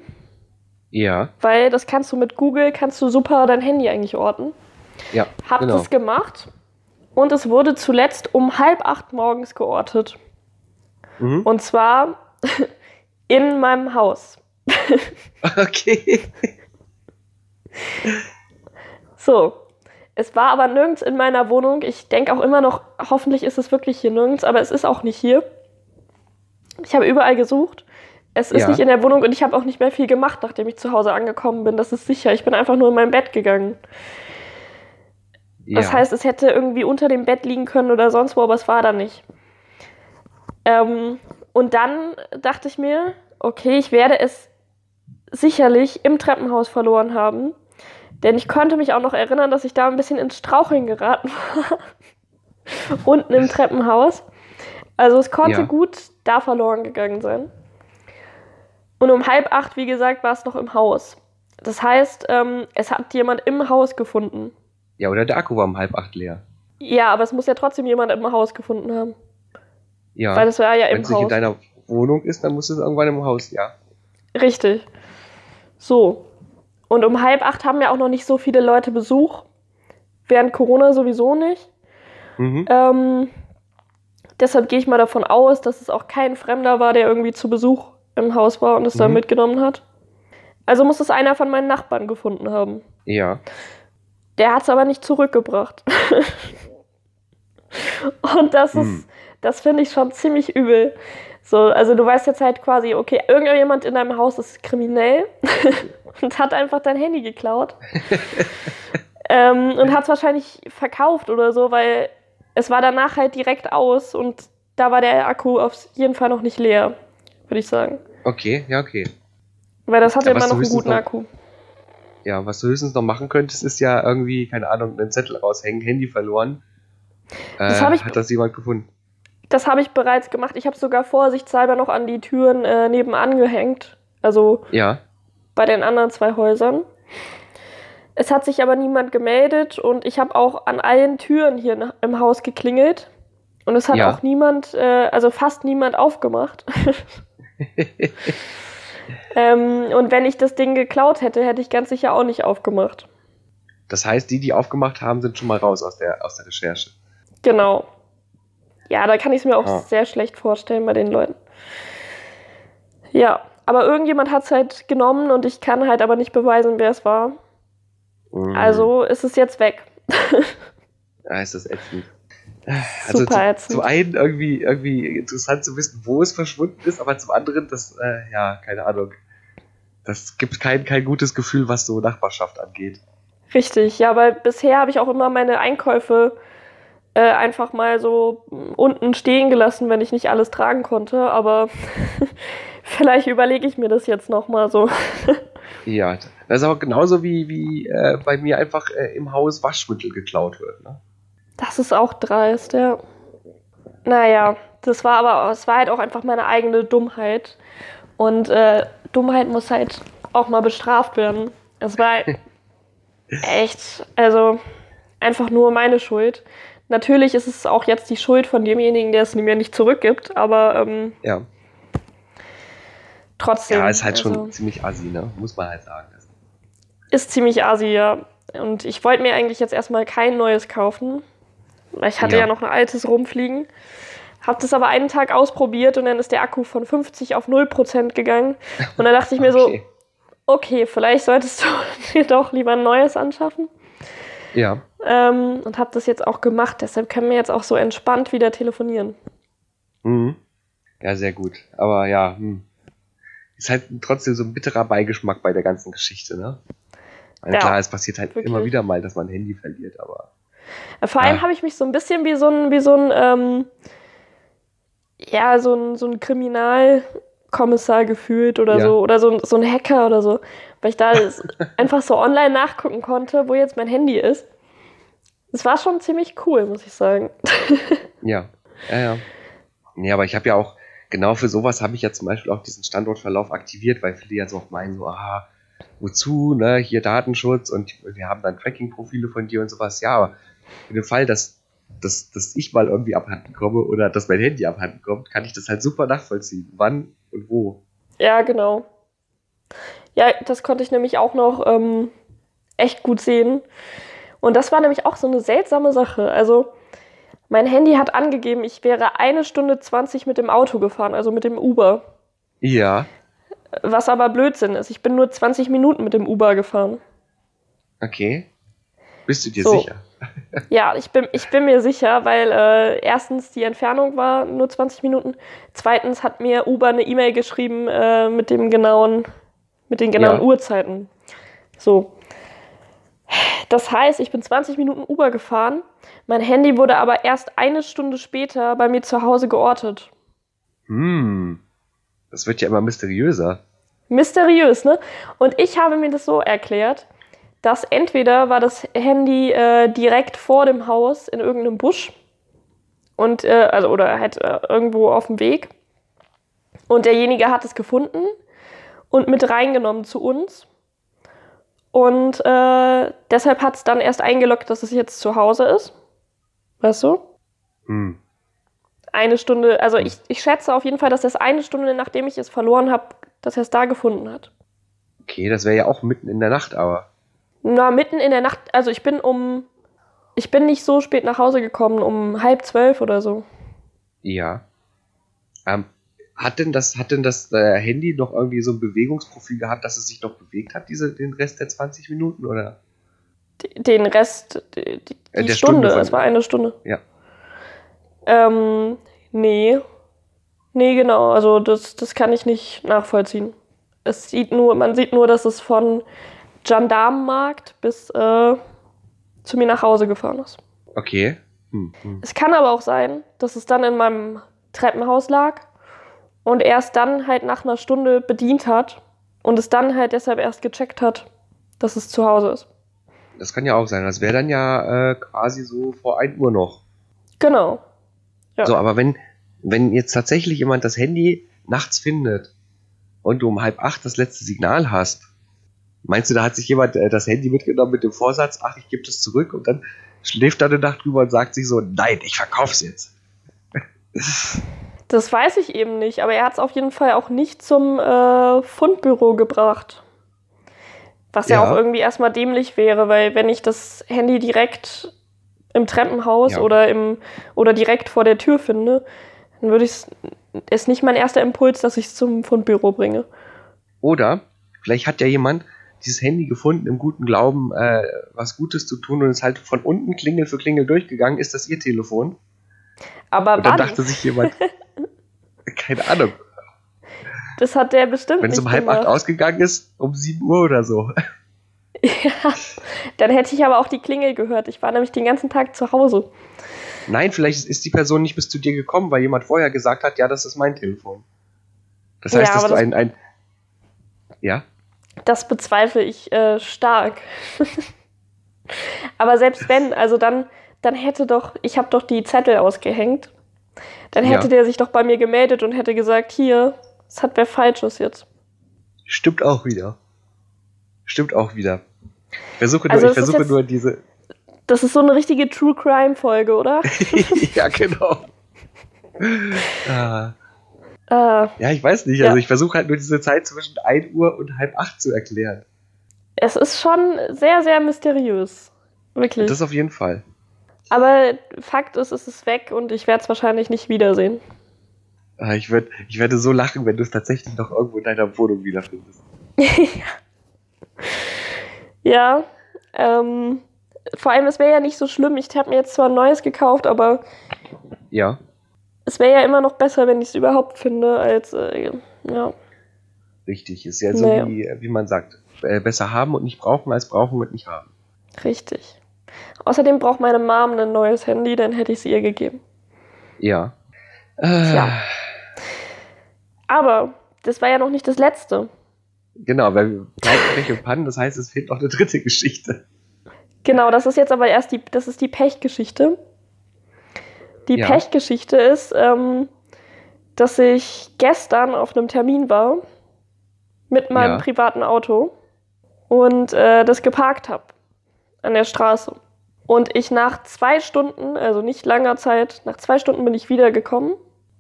Ja, weil das kannst du mit Google, kannst du super dein Handy eigentlich orten. ja. Hab genau. das gemacht und es wurde zuletzt um halb acht morgens geortet. Mhm. Und zwar in meinem Haus. Okay. So, es war aber nirgends in meiner Wohnung. Ich denke auch immer noch, hoffentlich ist es wirklich hier nirgends, aber es ist auch nicht hier. Ich habe überall gesucht. Es ist Ja. nicht in der Wohnung und ich habe auch nicht mehr viel gemacht, nachdem ich zu Hause angekommen bin. Das ist sicher. Ich bin einfach nur in mein Bett gegangen. Das ja. heißt, es hätte irgendwie unter dem Bett liegen können oder sonst wo, aber es war da nicht. Ähm, und dann dachte ich mir, okay, ich werde es sicherlich im Treppenhaus verloren haben. Denn ich konnte mich auch noch erinnern, dass ich da ein bisschen ins Straucheln geraten war. Unten im Treppenhaus. Also es konnte Ja. gut da verloren gegangen sein. Und um halb acht, wie gesagt, war es noch im Haus. Das heißt, ähm, es hat jemand im Haus gefunden. Ja, oder der Akku war um halb acht leer. Ja, aber es muss ja trotzdem jemand im Haus gefunden haben. Ja. Weil das war ja Wenn im es nicht in Haus. deiner Wohnung ist, dann muss es irgendwann im Haus, ja. Richtig. So. Und um halb acht haben ja auch noch nicht so viele Leute Besuch. Während Corona sowieso nicht. Mhm. Ähm, deshalb gehe ich mal davon aus, dass es auch kein Fremder war, der irgendwie zu Besuch im Haus war und es dann Mhm. mitgenommen hat. Also muss es einer von meinen Nachbarn gefunden haben. Ja. Der hat es aber nicht zurückgebracht. und das Hm. ist, das finde ich schon ziemlich übel. So, also du weißt jetzt halt quasi, okay, irgendjemand in deinem Haus ist kriminell und hat einfach dein Handy geklaut. ähm, und hat es wahrscheinlich verkauft oder so, weil es war danach halt direkt aus und da war der Akku auf jeden Fall noch nicht leer, würde ich sagen. Okay, ja, okay. Weil das hatte Ja, immer noch einen guten noch- Akku. Ja, was du höchstens noch machen könntest, ist ja irgendwie, keine Ahnung, einen Zettel raushängen, Handy verloren. Das Äh, hab ich- Hat das jemand gefunden? Das habe ich bereits gemacht. Ich habe sogar vorsichtshalber noch an die Türen äh, nebenan gehängt. Also Ja. bei den anderen zwei Häusern. Es hat sich aber niemand gemeldet und ich habe auch an allen Türen hier im Haus geklingelt. Und es hat Ja. auch niemand, äh, also fast niemand aufgemacht. ähm, und wenn ich das Ding geklaut hätte, hätte ich ganz sicher auch nicht aufgemacht. Das heißt, die, die aufgemacht haben, sind schon mal raus aus der, aus der Recherche. Genau. Ja, da kann ich es mir auch Ah. sehr schlecht vorstellen bei den Leuten. Ja, aber irgendjemand hat es halt genommen und ich kann halt aber nicht beweisen, wer es war. Mhm. Also ist es jetzt weg. Ja, ist das ätzend. Also Super zu, zum einen irgendwie, irgendwie interessant zu wissen, wo es verschwunden ist, aber zum anderen, das, äh, ja, keine Ahnung. Das gibt kein, kein gutes Gefühl, was so Nachbarschaft angeht. Richtig, ja, weil bisher habe ich auch immer meine Einkäufe äh, einfach mal so mm, unten stehen gelassen, wenn ich nicht alles tragen konnte. Aber vielleicht überlege ich mir das jetzt nochmal so. Ja, das ist aber genauso wie, wie äh, bei mir einfach äh, im Haus Waschmittel geklaut wird. Ne? Das ist auch dreist, ja. Naja, das war aber, es war halt auch einfach meine eigene Dummheit. Und äh, Dummheit muss halt auch mal bestraft werden. Es war echt, also einfach nur meine Schuld. Natürlich ist es auch jetzt die Schuld von demjenigen, der es mir nicht zurückgibt, aber ähm, Ja. trotzdem. Ja, ist halt schon also, ziemlich assi, ne? Muss man halt sagen. Ist ziemlich assi, ja. Und ich wollte mir eigentlich jetzt erstmal kein neues kaufen. Ich hatte ja, Ja. noch ein altes rumfliegen. Hab das aber einen Tag ausprobiert und dann ist der Akku von 50 auf 0% gegangen. Und dann dachte ich mir so, Okay. okay, vielleicht solltest du dir doch lieber ein neues anschaffen. Ja. Ähm, und habe das jetzt auch gemacht. Deshalb können wir jetzt auch so entspannt wieder telefonieren. Mhm. Ja, sehr gut. Aber ja, hm. ist halt trotzdem so ein bitterer Beigeschmack bei der ganzen Geschichte, ne? Weil Ja, klar, es passiert halt wirklich. immer wieder mal, dass man ein Handy verliert, aber. Äh, Vor allem habe ich mich so ein bisschen wie so ein, wie so ein, ähm, ja, so ein, so ein Kriminalkommissar gefühlt oder Ja. so, oder so ein, so ein Hacker oder so, weil ich da einfach so online nachgucken konnte, wo jetzt mein Handy ist. Es war schon ziemlich cool, muss ich sagen. Ja, ja, ja. Nee, aber ich habe ja auch, genau für sowas habe ich ja zum Beispiel auch diesen Standortverlauf aktiviert, weil viele ja so oft meinen, so, aha, wozu, ne, hier Datenschutz und wir haben dann Tracking-Profile von dir und sowas. Ja, aber in dem Fall, dass, dass, dass ich mal irgendwie abhanden komme oder dass mein Handy abhanden kommt, kann ich das halt super nachvollziehen. Wann und wo. Ja, genau. Ja, das konnte ich nämlich auch noch ähm, echt gut sehen. Und das war nämlich auch so eine seltsame Sache. Also, mein Handy hat angegeben, ich wäre eine Stunde 20 mit dem Auto gefahren, also mit dem Uber. Ja, Was aber Blödsinn ist. Ich bin nur 20 Minuten mit dem Uber gefahren. okay. Bist du dir So. sicher? Ja, ich bin, ich bin mir sicher, weil äh, erstens die Entfernung war nur 20 Minuten. Zweitens hat mir Uber eine E-Mail geschrieben äh, mit dem genauen, mit den genauen Ja. Uhrzeiten. So. Das heißt, ich bin 20 Minuten Uber gefahren. Mein Handy wurde aber erst eine Stunde später bei mir zu Hause geortet. Hm. Das wird ja immer mysteriöser. Mysteriös, ne? Und ich habe mir das so erklärt, dass entweder war das Handy äh, direkt vor dem Haus in irgendeinem Busch Und, äh, also, oder halt äh, irgendwo auf dem Weg. Und derjenige hat es gefunden und mit reingenommen zu uns. Und äh, deshalb hat es dann erst eingeloggt, dass es jetzt zu Hause ist. Weißt du? Hm. Eine Stunde, also ich, ich schätze auf jeden Fall, dass er es eine Stunde, nachdem ich es verloren habe, dass er es da gefunden hat. Okay, das wäre ja auch mitten in der Nacht, aber. Na, mitten in der Nacht, also ich bin um, ich bin nicht so spät nach Hause gekommen, um halb zwölf oder so. Ja. Ähm, hat denn das, hat denn das äh, Handy noch irgendwie so ein Bewegungsprofil gehabt, dass es sich noch bewegt hat, diese, den Rest der 20 Minuten, oder? Den Rest, die, die Äh, der Stunde, Stunde es war eine Stunde. Ja. Ähm, nee. Nee, genau, also das, das kann ich nicht nachvollziehen. Es sieht nur, man sieht nur, dass es von Gendarmenmarkt bis äh, zu mir nach Hause gefahren ist. Okay. Hm, hm. Es kann aber auch sein, dass es dann in meinem Treppenhaus lag und erst dann halt nach einer Stunde bedient hat und es dann halt deshalb erst gecheckt hat, dass es zu Hause ist. Das kann ja auch sein. Das wäre dann ja äh, quasi so vor 1 Uhr noch. Genau. Ja. So, aber wenn, wenn jetzt tatsächlich jemand das Handy nachts findet und du um halb acht das letzte Signal hast, meinst du, da hat sich jemand äh, das Handy mitgenommen mit dem Vorsatz, ach, ich gebe das zurück und dann schläft da eine Nacht drüber und sagt sich so, nein, ich verkauf's jetzt. Das weiß ich eben nicht, aber er hat es auf jeden Fall auch nicht zum äh, Fundbüro gebracht. Was ja. Ja. auch irgendwie erstmal dämlich wäre, weil wenn ich das Handy direkt im Treppenhaus Ja. oder, im, oder direkt vor der Tür finde, dann würde ich es, ist nicht mein erster Impuls, dass ich es zum Fundbüro bringe. Oder vielleicht hat ja jemand dieses Handy gefunden im guten Glauben, äh, was Gutes zu tun und ist halt von unten Klingel für Klingel durchgegangen. Ist das ihr Telefon? Aber Und dann dachte sich jemand, keine Ahnung, das hat der bestimmt wenn es um halb acht ausgegangen ist, um 7 Uhr oder so. Ja, dann hätte ich aber auch die Klingel gehört. Ich war nämlich den ganzen Tag zu Hause. Nein, vielleicht ist die Person nicht bis zu dir gekommen, weil jemand vorher gesagt hat, ja, das ist mein Telefon. Das heißt, Ja, dass du das- ein, ein. Ja? Das bezweifle ich äh, stark. Aber selbst wenn, also dann, dann hätte doch, ich habe doch die Zettel ausgehängt, dann hätte Ja. der sich doch bei mir gemeldet und hätte gesagt, hier, es hat wer Falsches jetzt. Stimmt auch wieder. Stimmt auch wieder. Ich versuche nur, Also ich versuche jetzt- nur diese. Das ist so eine richtige True Crime Folge, oder? ja, genau. Ah, äh, ja, ich weiß nicht. Ja. Also ich versuche halt nur diese Zeit zwischen 1 Uhr und halb 8 zu erklären. es ist schon sehr, sehr mysteriös. Wirklich. Das auf jeden Fall. Aber Fakt ist, es ist weg und ich werde es wahrscheinlich nicht wiedersehen. Ah, Ich, würd, ich werde so lachen, wenn du es tatsächlich noch irgendwo in deiner Wohnung wiederfindest. Ja, ähm, vor allem, es wäre ja nicht so schlimm. Ich habe mir jetzt zwar ein neues gekauft, aber Ja. es wäre ja immer noch besser, wenn ich es überhaupt finde, als, äh, ja. Richtig, ist ja so Naja. wie, wie man sagt. Äh, besser haben und nicht brauchen, als brauchen und nicht haben. Richtig. Außerdem braucht meine Mom ein neues Handy, dann hätte ich es ihr gegeben. Ja. Äh, Tja. Aber das war ja noch nicht das letzte. Genau, weil wir Pech und Pannen, das heißt, es fehlt noch eine dritte Geschichte. Genau, das ist jetzt aber erst die, das ist die Pechgeschichte. Die Ja. Pechgeschichte ist, ähm, dass ich gestern auf einem Termin war mit meinem Ja. privaten Auto und äh, das geparkt habe an der Straße. Und ich nach zwei Stunden, also nicht langer Zeit, nach zwei Stunden bin ich wiedergekommen,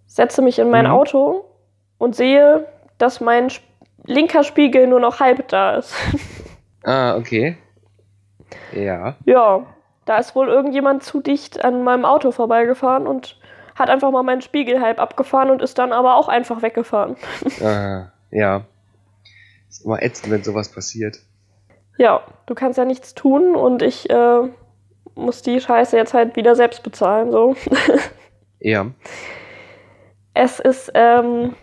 setze mich in mein Mhm. Auto und sehe, dass mein Sp- linker Spiegel nur noch halb da ist. Ah, okay. Ja. Ja, da ist wohl irgendjemand zu dicht an meinem Auto vorbeigefahren und hat einfach mal meinen Spiegel halb abgefahren und ist dann aber auch einfach weggefahren. Ah, ja. Ist immer ätzend, wenn sowas passiert. Ja, du kannst ja nichts tun und ich äh, muss die Scheiße jetzt halt wieder selbst bezahlen. So. Ja. Es ist, ähm,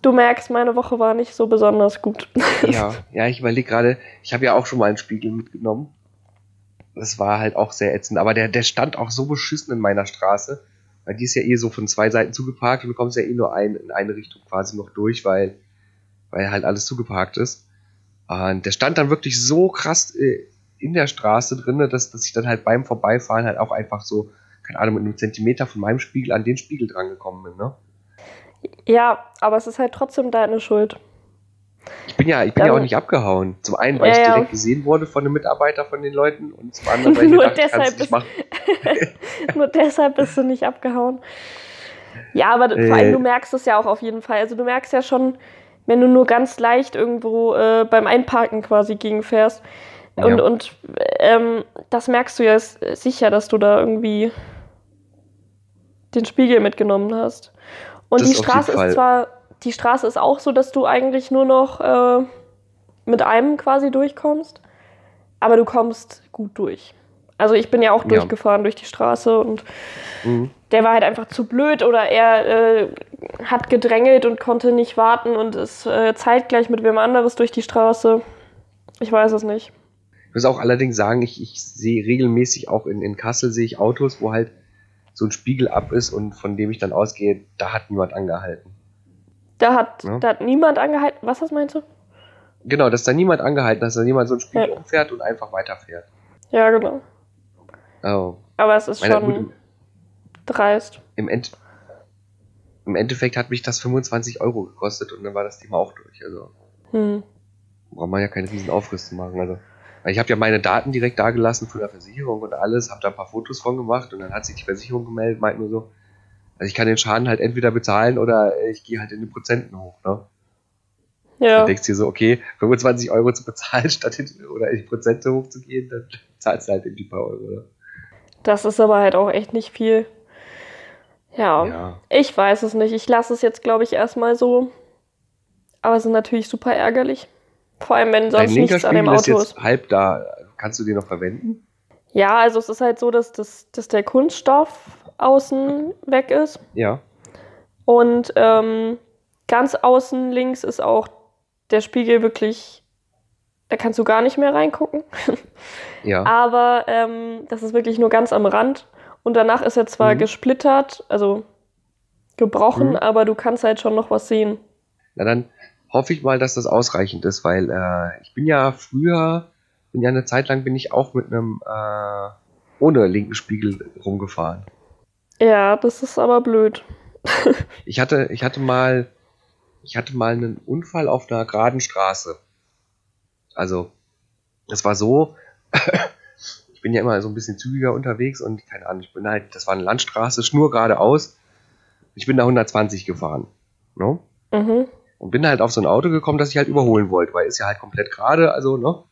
du merkst, meine Woche war nicht so besonders gut. Ja, ja, ich überlege gerade, ich habe ja auch schon mal einen Spiegel mitgenommen. Das war halt auch sehr ätzend, aber der, der stand auch so beschissen in meiner Straße, weil die ist ja eh so von zwei Seiten zugeparkt und du kommst ja eh nur ein, in eine Richtung quasi noch durch, weil, weil halt alles zugeparkt ist. Und der stand dann wirklich so krass äh, in der Straße drinne, dass, dass ich dann halt beim Vorbeifahren halt auch einfach so keine Ahnung, mit einem Zentimeter von meinem Spiegel an den Spiegel drangekommen bin, ne? Ja, aber es ist halt trotzdem deine Schuld. Ich bin ja, ich bin Dann- ja auch nicht abgehauen. Zum einen, weil Ja, ich ja. direkt gesehen wurde von einem Mitarbeiter von den Leuten und zum anderen, weil ich Nur kannst deshalb machen. Nur deshalb bist du nicht abgehauen. Ja, aber Äh. vor allem, du merkst es ja auch auf jeden Fall. Also du merkst ja schon, wenn du nur ganz leicht irgendwo äh, beim Einparken quasi gegenfährst. Und, Ja. und ähm, das merkst du ja sicher, dass du da irgendwie den Spiegel mitgenommen hast. Und Das die Straße ist zwar, die Straße ist auch so, dass du eigentlich nur noch äh, mit einem quasi durchkommst, aber du kommst gut durch. Also ich bin ja auch Ja. durchgefahren durch die Straße und Mhm. Der war halt einfach zu blöd oder er äh, hat gedrängelt und konnte nicht warten und ist äh, zeitgleich mit wem anderes durch die Straße. Ich weiß es nicht. Ich muss auch allerdings sagen, ich, ich sehe regelmäßig auch in, in Kassel sehe ich Autos, wo halt so ein Spiegel ab ist und von dem ich dann ausgehe, da hat niemand angehalten. Da hat, Ja. da hat niemand angehalten. Was das meinst du? Genau, dass da niemand angehalten dass da niemand so einen Spiegel Ja. umfährt und einfach weiterfährt. Ja, genau. Oh. Aber es ist Meine, schon gut, dreist. im, End, Im Endeffekt hat mich das 25 Euro gekostet und dann war das Thema auch durch. Also Hm. braucht man ja keinen riesen Aufriss zu machen. Also, ich habe ja meine Daten direkt da gelassen von der Versicherung und alles, habe da ein paar Fotos von gemacht und dann hat sich die Versicherung gemeldet, meint nur so, also ich kann den Schaden halt entweder bezahlen oder ich gehe halt in den Prozenten hoch. Ne? Ja. Du denkst dir so, okay, 25 Euro zu bezahlen, statt in, oder in die Prozente hochzugehen, dann zahlst du halt in die paar Euro. Oder? Das ist aber halt auch echt nicht viel. Ja. Ja. Ich weiß es nicht. Ich lasse es jetzt, glaube ich, erstmal so. Aber es ist natürlich super ärgerlich. Vor allem, wenn sonst nichts an dem Spiegel ist Auto jetzt ist. halb da. Kannst du den noch verwenden? Ja, also es ist halt so, dass, das, dass der Kunststoff außen weg ist. Ja. Und ähm, ganz außen links ist auch der Spiegel wirklich. Da kannst du gar nicht mehr reingucken. Ja. Aber ähm, das ist wirklich nur ganz am Rand. Und danach ist er zwar Mhm. gesplittert, also gebrochen, Mhm. aber du kannst halt schon noch was sehen. Na dann hoffe ich mal, dass das ausreichend ist, weil äh, ich bin ja früher, bin ja eine Zeit lang bin ich auch mit einem äh, ohne linken Spiegel rumgefahren. Ja, das ist aber blöd. Ich hatte, ich hatte mal, ich hatte mal einen Unfall auf einer geraden Straße. Also, es war so, ich bin ja immer so ein bisschen zügiger unterwegs und keine Ahnung, ich bin halt, das war eine Landstraße, schnur geradeaus. Ich bin da 120 gefahren. No? Mhm. Und bin halt auf so ein Auto gekommen, das ich halt überholen wollte, weil ist ja halt komplett gerade, also, ne?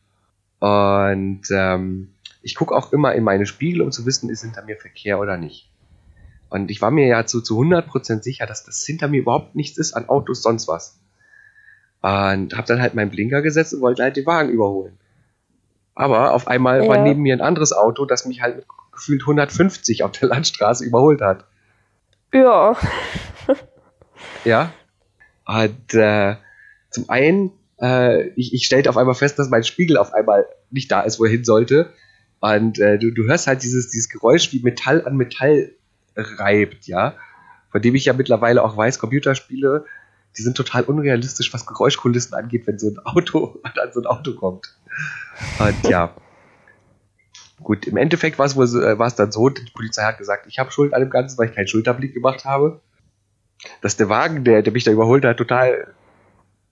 Und ähm, ich gucke auch immer in meine Spiegel, um zu wissen, ist hinter mir Verkehr oder nicht. Und ich war mir ja zu, zu 100% sicher, dass das hinter mir überhaupt nichts ist an Autos, sonst was. Und habe dann halt meinen Blinker gesetzt und wollte halt den Wagen überholen. Aber auf einmal war Ja. neben mir ein anderes Auto, das mich halt mit gefühlt 150 auf der Landstraße überholt hat. Ja. Ja. Und äh, zum einen, äh, ich, ich stellte auf einmal fest, dass mein Spiegel auf einmal nicht da ist, wo er hin sollte. Und äh, du, du hörst halt dieses, dieses Geräusch, wie Metall an Metall reibt, ja. Von dem ich ja mittlerweile auch weiß, Computerspiele, die sind total unrealistisch, was Geräuschkulissen angeht, wenn so ein Auto an so ein Auto kommt. Und ja. Gut, im Endeffekt war es wohl so, äh, war es dann so, die Polizei hat gesagt, ich habe Schuld an dem Ganzen, weil ich keinen Schulterblick gemacht habe dass der Wagen, der, der mich da überholt hat, total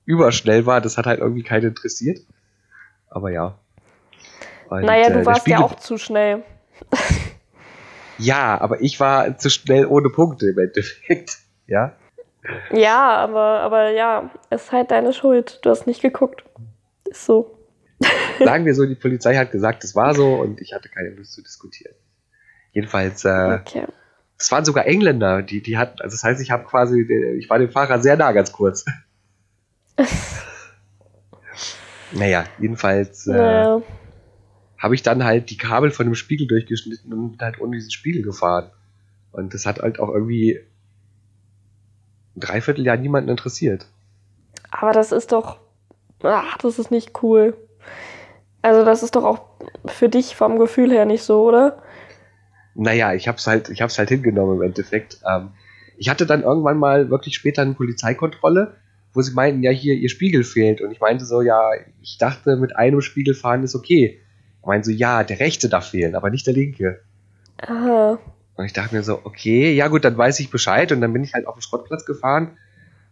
überschnell war, das hat halt irgendwie keinen interessiert. Aber ja. Und, naja, äh, du der warst ja Spiegel- auch zu schnell. Ja, aber ich war zu schnell ohne Punkte im Endeffekt. Ja. Ja, aber, aber ja, ist halt deine Schuld. Du hast nicht geguckt. Ist so. Sagen wir so, die Polizei hat gesagt, es war so und ich hatte keine Lust zu diskutieren. Jedenfalls, äh, Okay. es waren sogar Engländer, die, die hatten, also das heißt, ich habe quasi, ich war dem Fahrer sehr nah ganz kurz. naja, jedenfalls, äh, Naja. habe ich dann halt die Kabel von dem Spiegel durchgeschnitten und bin halt ohne diesen Spiegel gefahren. Und das hat halt auch irgendwie ein Dreivierteljahr niemanden interessiert. Aber das ist doch. Ach, das ist nicht cool. Also, das ist doch auch für dich vom Gefühl her nicht so, oder? Naja, ich hab's halt, ich hab's halt hingenommen im Endeffekt. Ähm, ich hatte dann irgendwann mal wirklich später eine Polizeikontrolle, wo sie meinten, ja, hier, ihr Spiegel fehlt. Und ich meinte so, ja, ich dachte, mit einem Spiegel fahren ist okay. Ich meinte so, ja, der rechte darf fehlen, aber nicht der linke. Aha. Und ich dachte mir so, okay, ja gut, dann weiß ich Bescheid. Und dann bin ich halt auf den Schrottplatz gefahren,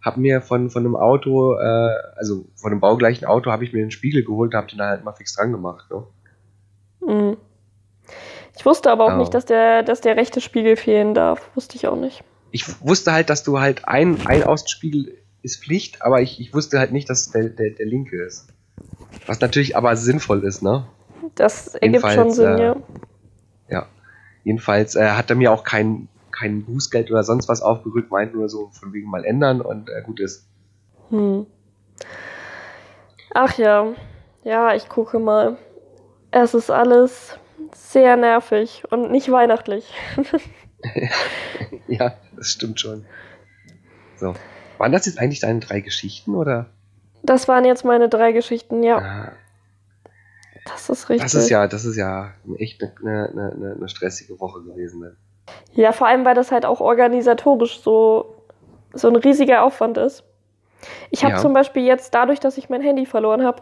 habe mir von, von einem Auto, äh, also von einem baugleichen Auto, habe ich mir einen Spiegel geholt und habe den da halt mal fix dran gemacht. Ne? Mhm. Ich wusste aber auch Oh. nicht, dass der, dass der rechte Spiegel fehlen darf. Wusste ich auch nicht. Ich wusste halt, dass du halt ein, ein Außenspiegel ist Pflicht, aber ich, ich wusste halt nicht, dass der, der, der linke ist. Was natürlich aber sinnvoll ist, ne? Das ergibt Jedenfalls, schon Sinn, äh, ja. Ja. Jedenfalls äh, hat er mir auch kein, kein Bußgeld oder sonst was aufgerückt, meint nur so von wegen mal ändern und äh, gut ist. Hm. Ach ja. Ja, ich gucke mal. Es ist alles sehr nervig und nicht weihnachtlich. Ja, das stimmt schon. So. Waren das jetzt eigentlich deine drei Geschichten oder? Das waren jetzt meine drei Geschichten, ja. Ah, Das ist richtig. das ist ja, das ist ja echt eine, eine, eine, eine stressige Woche gewesen. Ne? Ja, vor allem, weil das halt auch organisatorisch so, so ein riesiger Aufwand ist. Ich habe Ja. zum Beispiel jetzt, dadurch, dass ich mein Handy verloren habe,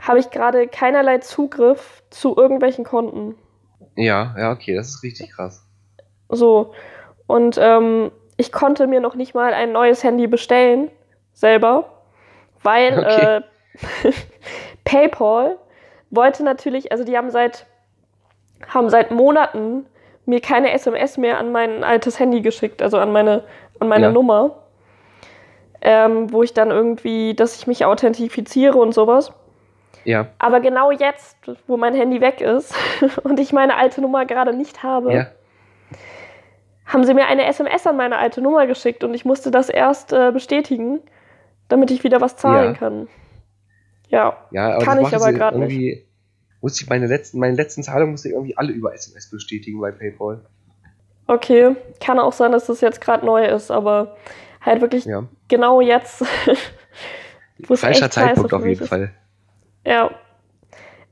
habe ich gerade keinerlei Zugriff zu irgendwelchen Konten. Ja, ja, okay, das ist richtig krass. So. Und ähm, ich konnte mir noch nicht mal ein neues Handy bestellen, selber, weil Okay. äh, PayPal wollte natürlich, also die haben seit, haben seit Monaten mir keine SMS mehr an mein altes Handy geschickt, also an meine, an meine Ja. Nummer, ähm, wo ich dann irgendwie, dass ich mich authentifiziere und sowas. Ja, Aber genau jetzt, wo mein Handy weg ist und ich meine alte Nummer gerade nicht habe, ja. haben sie mir eine SMS an meine alte Nummer geschickt und ich musste das erst äh, bestätigen, damit ich wieder was zahlen Ja. kann. Ja, Ja, aber Kann ich aber grad nicht. Musste ich meine letzten, meine letzten Zahlungen musste ich irgendwie alle über SMS bestätigen bei PayPal. okay. Kann auch sein, dass das jetzt gerade neu ist, aber halt wirklich Ja. genau jetzt. Falscher Zeitpunkt auf jeden ist. Fall. Ja.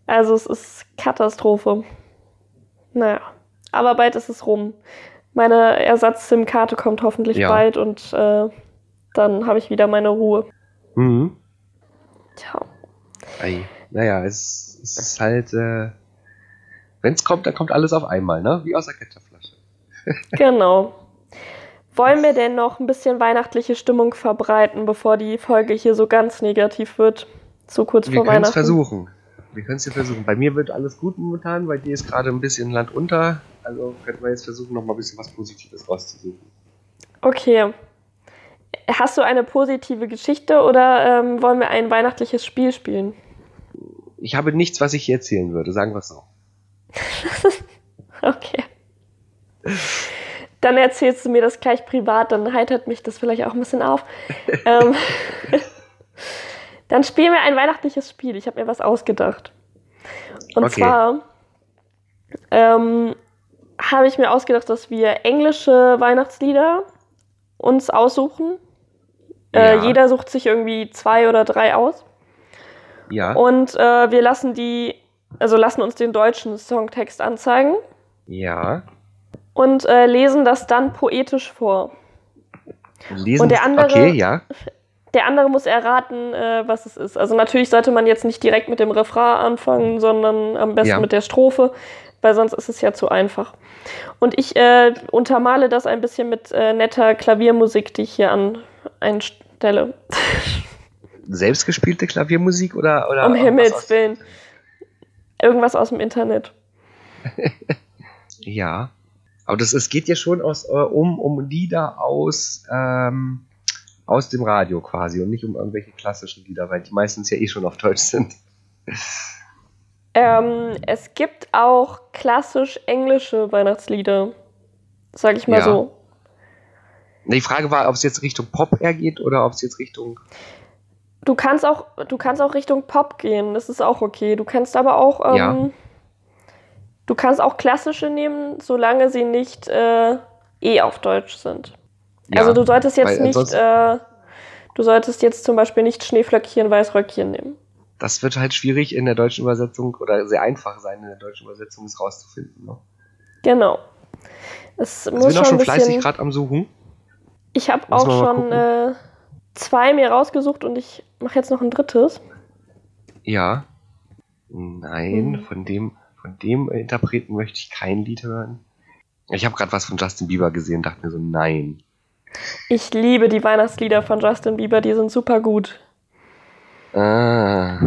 Also es ist Katastrophe. Naja. Aber bald ist es rum. Meine Ersatz-SIM-Karte kommt hoffentlich Ja. bald und äh, dann habe ich wieder meine Ruhe. Mhm. Tja. Ei. Naja, es, es ist halt, äh, wenn es kommt, dann kommt alles auf einmal, ne? Wie aus der Ketchupflasche. Genau. Wollen wir denn noch ein bisschen weihnachtliche Stimmung verbreiten, bevor die Folge hier so ganz negativ wird? So kurz Wir vor können es Weihnachten. versuchen. Wir können es ja versuchen. Bei mir wird alles gut momentan, bei dir ist gerade ein bisschen Land unter. Also könnten wir jetzt versuchen, noch mal ein bisschen was Positives rauszusuchen. Okay. Hast du eine positive Geschichte oder ähm, wollen wir ein weihnachtliches Spiel spielen? Ich habe nichts, was ich hier erzählen würde, sagen wir es so. Okay. Dann erzählst du mir das gleich privat, dann heitert mich das vielleicht auch ein bisschen auf. ähm, dann spielen wir ein weihnachtliches Spiel. Ich habe mir was ausgedacht. Und Okay. zwar ähm, habe ich mir ausgedacht, dass wir englische Weihnachtslieder uns aussuchen. Äh, Ja. jeder sucht sich irgendwie zwei oder drei aus. Ja, Und äh, wir lassen die, also lassen uns den deutschen Songtext anzeigen ja. und äh, lesen das dann poetisch vor. Lesen. Und der andere- Okay, ja. Der andere muss erraten, äh, was es ist. Also natürlich sollte man jetzt nicht direkt mit dem Refrain anfangen, sondern am besten Ja. mit der Strophe, weil sonst ist es ja zu einfach. Und ich äh, untermale das ein bisschen mit äh, netter Klaviermusik, die ich hier an einstelle. Selbstgespielte Klaviermusik oder. oder um Himmels Willen. Irgendwas aus dem Internet. Ja. Aber das, es geht ja schon aus, äh, um, um Lieder aus, ähm, aus dem Radio quasi und nicht um irgendwelche klassischen Lieder, weil die meistens ja eh schon auf Deutsch sind. Ähm, es gibt auch klassisch englische Weihnachtslieder. Sag ich mal Ja. so. Die Frage war, ob es jetzt Richtung Pop eher geht oder ob es jetzt Richtung. Du kannst auch, du kannst auch Richtung Pop gehen, das ist auch okay. Du kannst aber auch, ähm, Ja. du kannst auch klassische nehmen, solange sie nicht äh, eh auf Deutsch sind. Ja, also du solltest jetzt nicht, äh, du solltest jetzt zum Beispiel nicht Schneeflöckchen, Weißröckchen nehmen. Das wird halt schwierig in der deutschen Übersetzung oder sehr einfach sein, in der deutschen Übersetzung es rauszufinden. Ne? Genau. Es Also muss ich bin schon auch schon ein fleißig gerade am Suchen. Ich habe auch schon äh, zwei mir rausgesucht und ich mache jetzt noch ein drittes. Ja. Nein, Hm. von dem, von dem Interpreten möchte ich kein Lied hören. Ich habe gerade was von Justin Bieber gesehen und dachte mir so, nein. Ich liebe die Weihnachtslieder von Justin Bieber, die sind super gut. Ah.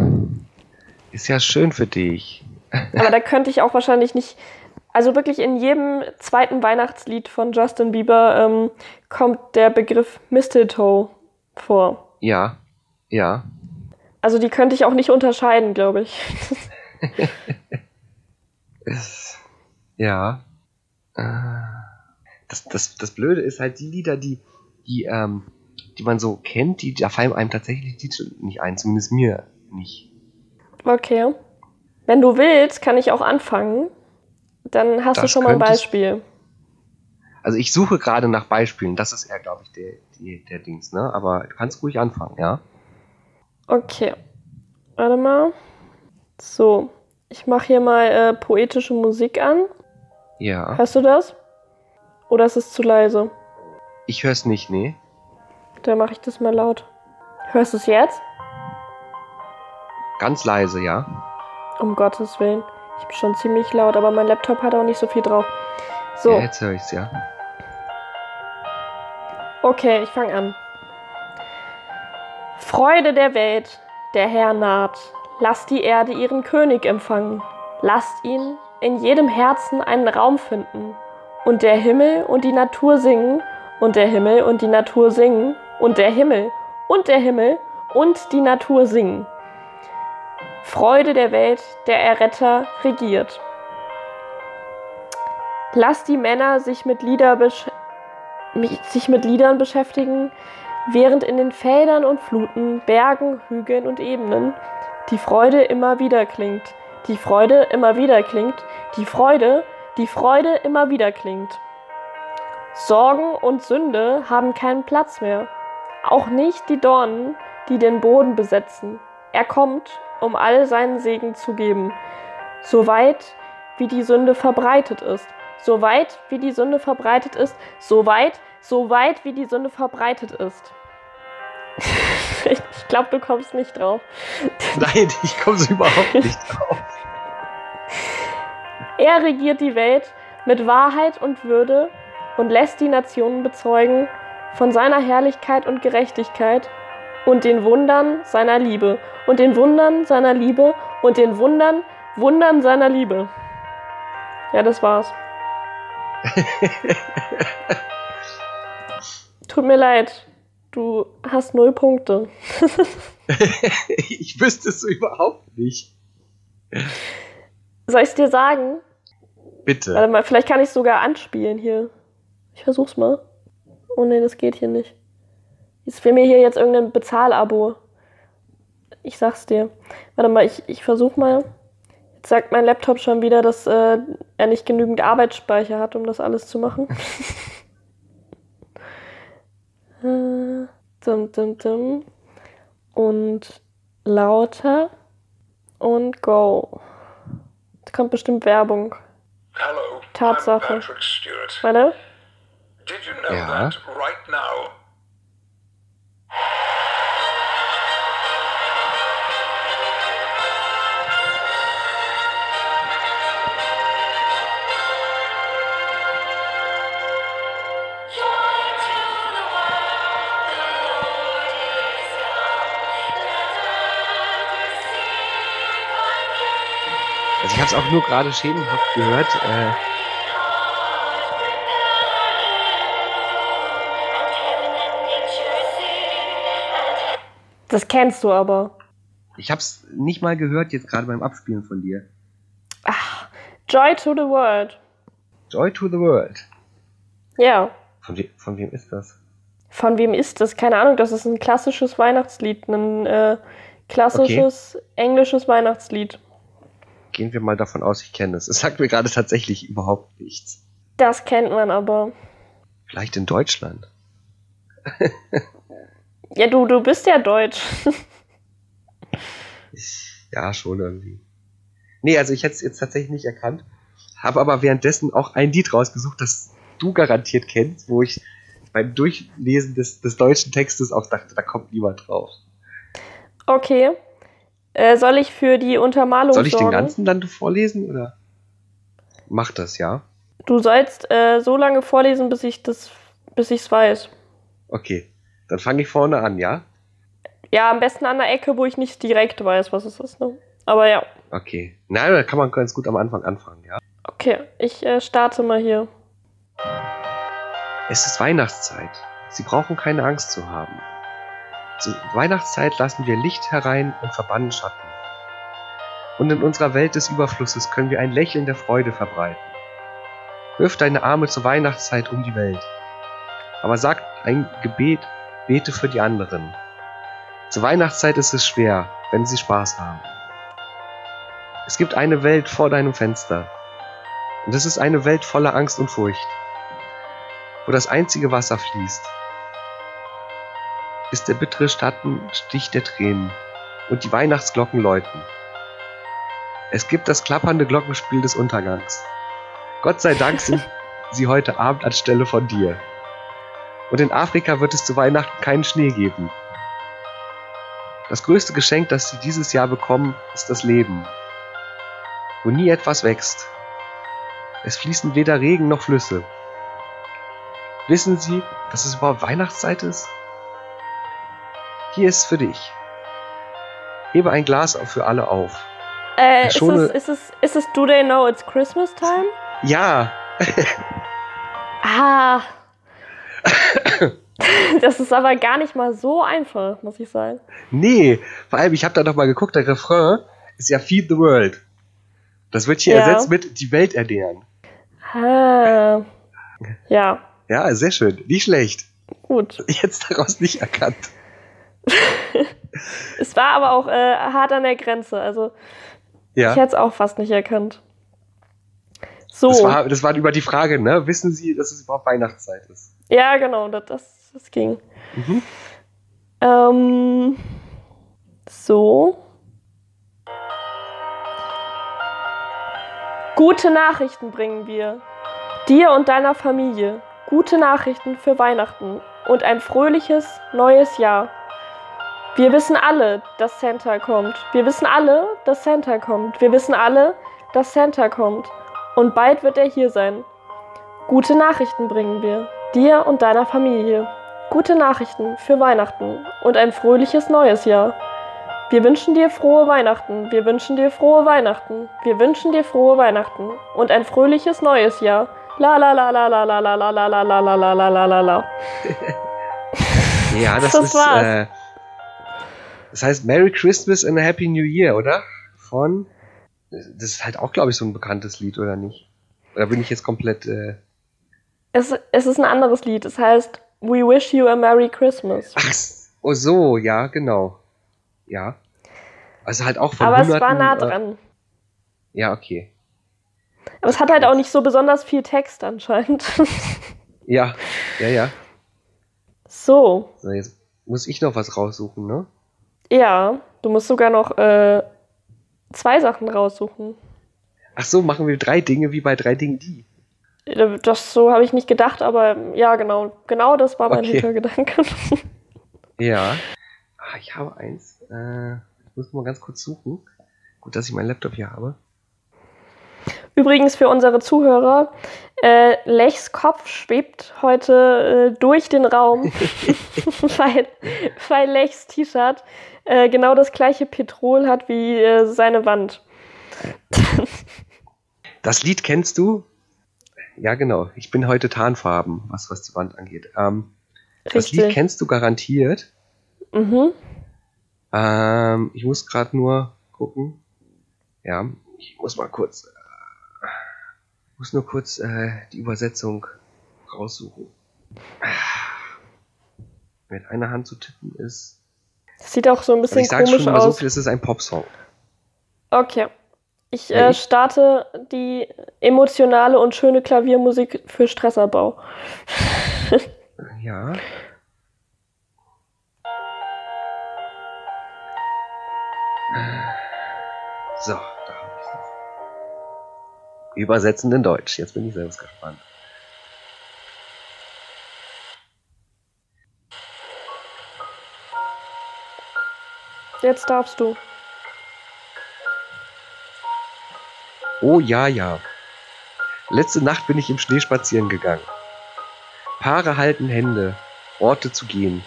Ist ja schön für dich. Aber da könnte ich auch wahrscheinlich nicht. Also wirklich in jedem zweiten Weihnachtslied von Justin Bieber ähm, kommt der Begriff Mistletoe vor. Ja, ja. Also die könnte ich auch nicht unterscheiden, glaube ich. Ja. Ah. Das, das, das Blöde ist halt die Lieder, die, die, ähm, die man so kennt, die, da fallen einem tatsächlich die nicht ein, zumindest mir nicht. Okay. Wenn du willst, kann ich auch anfangen. Dann hast du Das schon mal ein Beispiel. Also ich suche gerade nach Beispielen, das ist eher, glaube ich, der, die, der Dings, ne? Aber du kannst ruhig anfangen, ja? Okay. Warte mal. So. Ich mache hier mal äh, poetische Musik an. Ja. Hörst du das? Oder ist es zu leise? Ich höre es nicht, nee. Dann mache ich das mal laut. Hörst du es jetzt? Ganz leise, ja. Um Gottes Willen. Ich bin schon ziemlich laut, aber mein Laptop hat auch nicht so viel drauf. So, Ja, jetzt höre ich's, ja. Okay, ich fange an. Freude der Welt, der Herr naht. Lasst die Erde ihren König empfangen. Lasst ihn in jedem Herzen einen Raum finden. Und der Himmel und die Natur singen. Und der Himmel und die Natur singen. Und der Himmel und der Himmel und die Natur singen. Freude der Welt, der Erretter regiert. Lasst die Männer sich mit, Lieder besch mich- sich mit Liedern beschäftigen, während in den Feldern und Fluten, Bergen, Hügeln und Ebenen die Freude immer wieder klingt, die Freude immer wieder klingt, die Freude, die Freude immer wieder klingt. Sorgen und Sünde haben keinen Platz mehr, auch nicht die Dornen, die den Boden besetzen. Er kommt, um all seinen Segen zu geben, so weit wie die Sünde verbreitet ist, so weit wie die Sünde verbreitet ist, so weit, so weit wie die Sünde verbreitet ist. ich glaube, du kommst nicht drauf. Nein, ich komme überhaupt nicht drauf. Er regiert die Welt mit Wahrheit und Würde und lässt die Nationen bezeugen von seiner Herrlichkeit und Gerechtigkeit und den Wundern seiner Liebe und den Wundern seiner Liebe und den Wundern, Wundern seiner Liebe. Ja, das war's. Tut mir leid, du hast null Punkte. ich wüsste es überhaupt nicht. Soll ich's dir sagen? Bitte. Warte mal, vielleicht kann ich sogar anspielen hier. Ich versuch's mal. Oh nee, das geht hier nicht. Jetzt will mir hier jetzt irgendein Bezahlabo. Ich sag's dir. Warte mal, ich, ich versuch mal. Sagt mein Laptop schon wieder, dass äh, er nicht genügend Arbeitsspeicher hat, um das alles zu machen. äh, dum, dum, dum. Und lauter und go. Da kommt bestimmt Werbung. Hello, Tatsache. I'm Patrick Stewart. Warte. Did you know Ja. that right now? Habe es auch nur gerade schemenhaft gehört. Äh, Das kennst du aber. ich habe es nicht mal gehört jetzt gerade beim Abspielen von dir. Ach, Joy to the World. Joy to the World. Ja. Von, we von wem ist das? Von wem ist das? Keine Ahnung, das ist ein klassisches Weihnachtslied. Ein äh, klassisches englisches Weihnachtslied. Gehen wir mal davon aus, ich kenne es. Es sagt mir gerade tatsächlich überhaupt nichts. Das kennt man aber. Vielleicht in Deutschland. Ja, du, du bist ja deutsch. Ich, ja, schon irgendwie. Nee, also ich hätte es jetzt tatsächlich nicht erkannt. Habe aber währenddessen auch ein Lied rausgesucht, das du garantiert kennst, wo ich beim Durchlesen des, des deutschen Textes auch dachte, da kommt niemand drauf. Okay. Äh, soll ich für die Untermalung Soll ich den sorgen? ganzen dann vorlesen oder? Mach das, ja. Du sollst äh, so lange vorlesen, bis ich das, bis ich's weiß. Okay, dann fange ich vorne an, ja? Ja, am besten an der Ecke, wo ich nicht direkt weiß, was es ist. Ne? Aber ja, Okay. Na, da kann man ganz gut am Anfang anfangen, ja? okay. Ich äh, starte mal hier. Es ist Weihnachtszeit. Sie brauchen keine Angst zu haben. Zur Weihnachtszeit lassen wir Licht herein und verbannen Schatten. Und in unserer Welt des Überflusses können wir ein Lächeln der Freude verbreiten. Wirf deine Arme zur Weihnachtszeit um die Welt. Aber sag ein Gebet, bete für die anderen. Zur Weihnachtszeit ist es schwer, wenn sie Spaß haben. Es gibt eine Welt vor deinem Fenster. Und es ist eine Welt voller Angst und Furcht wo das einzige Wasser fließt, ist der bittere Schattenstich der Tränen und die Weihnachtsglocken läuten. Es gibt das klappernde Glockenspiel des Untergangs. Gott sei Dank sind sie heute Abend anstelle von dir. Und in Afrika wird es zu Weihnachten keinen Schnee geben. Das größte Geschenk, das sie dieses Jahr bekommen, ist das Leben, wo nie etwas wächst. Es fließen weder Regen noch Flüsse. Wissen Sie, dass es überhaupt Weihnachtszeit ist? Hier ist es für dich. Hebe ein Glas für alle auf. Äh, ist es, ist, es, ist es Do They Know It's Christmas Time? Ja, Ah. das ist aber gar nicht mal so einfach, muss ich sagen. nee, vor allem, ich habe da noch mal geguckt, der Refrain ist ja Feed the World. Das wird hier Ja. ersetzt mit Die Welt ernähren. Ah. Ja, Ja, sehr schön. Nicht schlecht. gut. Jetzt daraus nicht erkannt. Es war aber auch äh, hart an der Grenze. Also, Ja, ich hätte es auch fast nicht erkannt. So. das, war, das war über die Frage, ne? Wissen Sie, dass es überhaupt Weihnachtszeit ist? Ja, genau, das, das, das ging. Mhm. Ähm, so. Gute Nachrichten bringen wir. Dir und deiner Familie. Gute Nachrichten für Weihnachten und ein fröhliches neues Jahr. Wir wissen alle, dass Santa kommt. Wir wissen alle, dass Santa kommt. Wir wissen alle, dass Santa kommt. Und bald wird er hier sein. Gute Nachrichten bringen wir. Dir und deiner Familie. Gute Nachrichten für Weihnachten und ein fröhliches neues Jahr. Wir wünschen dir frohe Weihnachten. Wir wünschen dir frohe Weihnachten. Wir wünschen dir frohe Weihnachten und ein fröhliches neues Jahr. La la la la la la la la la la la la la la la la la. Ja, das, Das ist. war's. Äh, das heißt Merry Christmas and a Happy New Year, oder? Von. Das ist halt auch, glaube ich, so ein bekanntes Lied, oder nicht? Oder bin ich jetzt komplett. Äh, Es, es ist ein anderes Lied. Es heißt We wish you a Merry Christmas. ach, oh so, ja, genau. Ja. Also halt auch von Aber es war hunderten, nah äh, dran. Ja, okay. Aber es hat halt auch nicht so besonders viel Text anscheinend. Ja, ja, ja. so, So, jetzt muss ich noch was raussuchen, ne? Ja, du musst sogar noch äh, zwei Sachen raussuchen. Ach so, machen wir drei Dinge wie bei drei Dingen die. Das so habe ich nicht gedacht, aber ja, genau. Genau das war mein Okay. Hintergedanke. Ja. Ah, ich habe eins. Äh, ich muss mal ganz kurz suchen. Gut, dass ich meinen Laptop hier habe. Übrigens für unsere Zuhörer, äh, Lechs Kopf schwebt heute äh, durch den Raum, weil, weil Lechs T-Shirt äh, genau das gleiche Petrol hat wie äh, seine Wand. Das Lied kennst du? Ja, genau. Ich bin heute Tarnfarben, was, was die Wand angeht. Ähm, das Lied kennst du garantiert. Mhm. Ähm, ich muss gerade nur gucken. Ja, ich muss mal kurz. Muss nur kurz äh, die Übersetzung raussuchen. Mit einer Hand zu tippen ist. Das sieht auch so ein bisschen ich sage komisch schon mal so aus. viel, es ist ein Popsong. Okay. Ich äh, ich- starte die emotionale und schöne Klaviermusik für Stressabbau. Ja. So, Übersetzen in Deutsch. Jetzt bin ich selbst gespannt. Jetzt darfst du. Oh ja, ja. Letzte Nacht bin ich im Schnee spazieren gegangen. Paare halten Hände, Orte zu gehen.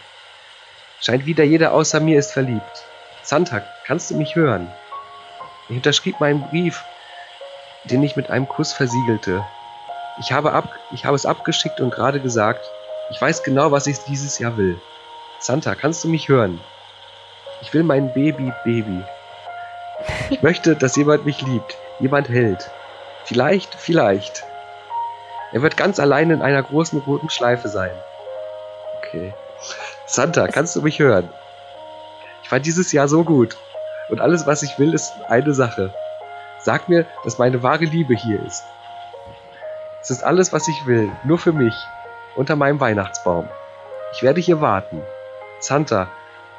Scheint wieder jeder außer mir ist verliebt. Santa, kannst du mich hören? Ich unterschrieb meinen Brief, den ich mit einem Kuss versiegelte. Ich habe, ab, ich habe es abgeschickt und gerade gesagt, ich weiß genau, was ich dieses Jahr will. Santa, kannst du mich hören? Ich will mein Baby, Baby. Ich möchte, dass jemand mich liebt, jemand hält. Vielleicht, vielleicht. Er wird ganz allein in einer großen roten Schleife sein. Okay. Santa, kannst du mich hören? Ich war dieses Jahr so gut. Und alles, was ich will, ist eine Sache. Sag mir, dass meine wahre Liebe hier ist. Es ist alles, was ich will, nur für mich, unter meinem Weihnachtsbaum. Ich werde hier warten. Santa,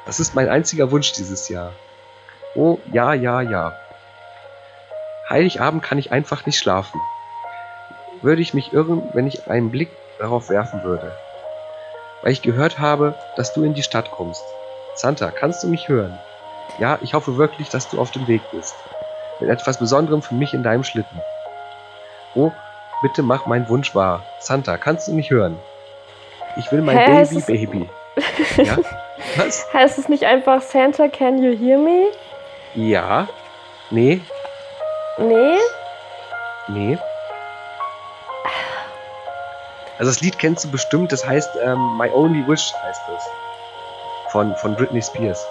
das ist mein einziger Wunsch dieses Jahr. Oh, ja, ja, ja. Heiligabend kann ich einfach nicht schlafen. Würde ich mich irren, wenn ich einen Blick darauf werfen würde. Weil ich gehört habe, dass du in die Stadt kommst. Santa, kannst du mich hören? Ja, ich hoffe wirklich, dass du auf dem Weg bist. Mit etwas Besonderem für mich in deinem Schlitten. Oh, bitte mach meinen Wunsch wahr. Santa, kannst du mich hören? Ich will mein Hä, Baby, Baby. Ja? Was? Heißt es nicht einfach Santa, can you hear me? Ja? Nee? Nee? Nee? Also das Lied kennst du bestimmt, das heißt ähm, My Only Wish heißt es. Von, von Britney Spears.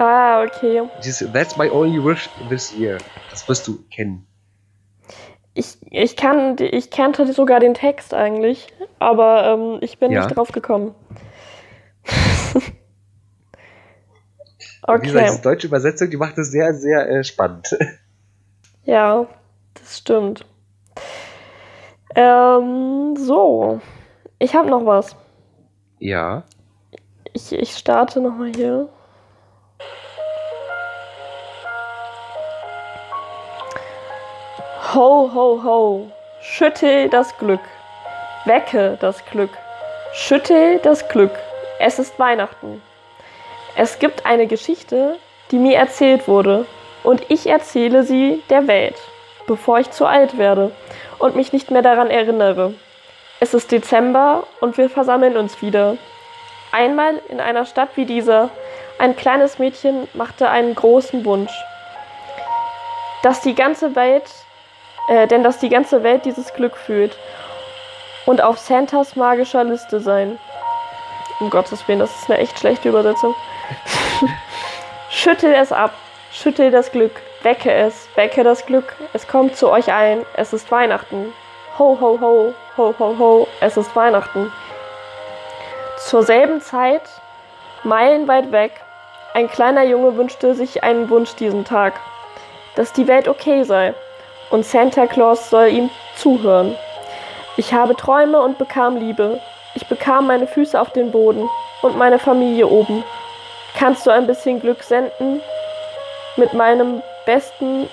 Ah, okay. Dieses That's my only wish this year. Das wirst du kennen. Ich, ich, kann, ich kannte sogar den Text eigentlich, aber ähm, ich bin Ja. nicht drauf gekommen. Und Wie gesagt, okay, diese deutsche Übersetzung, die macht es sehr, sehr äh, spannend. ja, das stimmt. Ähm, so, ich habe noch was. ja. Ich, ich starte nochmal hier. Ho, ho, ho, schüttel das Glück, wecke das Glück, schüttel das Glück, es ist Weihnachten. Es gibt eine Geschichte, die mir erzählt wurde, und ich erzähle sie der Welt, bevor ich zu alt werde und mich nicht mehr daran erinnere. Es ist Dezember und wir versammeln uns wieder. Einmal in einer Stadt wie dieser, ein kleines Mädchen machte einen großen Wunsch, dass die ganze Welt, äh, denn dass die ganze Welt dieses Glück fühlt und auf Santas magischer Liste sein. Um Gottes Willen, das ist eine echt schlechte Übersetzung. Schüttel es ab, schüttel das Glück, wecke es, wecke das Glück, es kommt zu euch ein, es ist Weihnachten. Ho, ho, ho, ho, ho, ho, es ist Weihnachten. Zur selben Zeit, meilenweit weg, ein kleiner Junge wünschte sich einen Wunsch diesen Tag, dass die Welt okay sei und Santa Claus soll ihm zuhören. Ich habe Träume und bekam Liebe. Ich bekam meine Füße auf den Boden und meine Familie oben. Kannst du ein bisschen Glück senden? Mit meinem besten.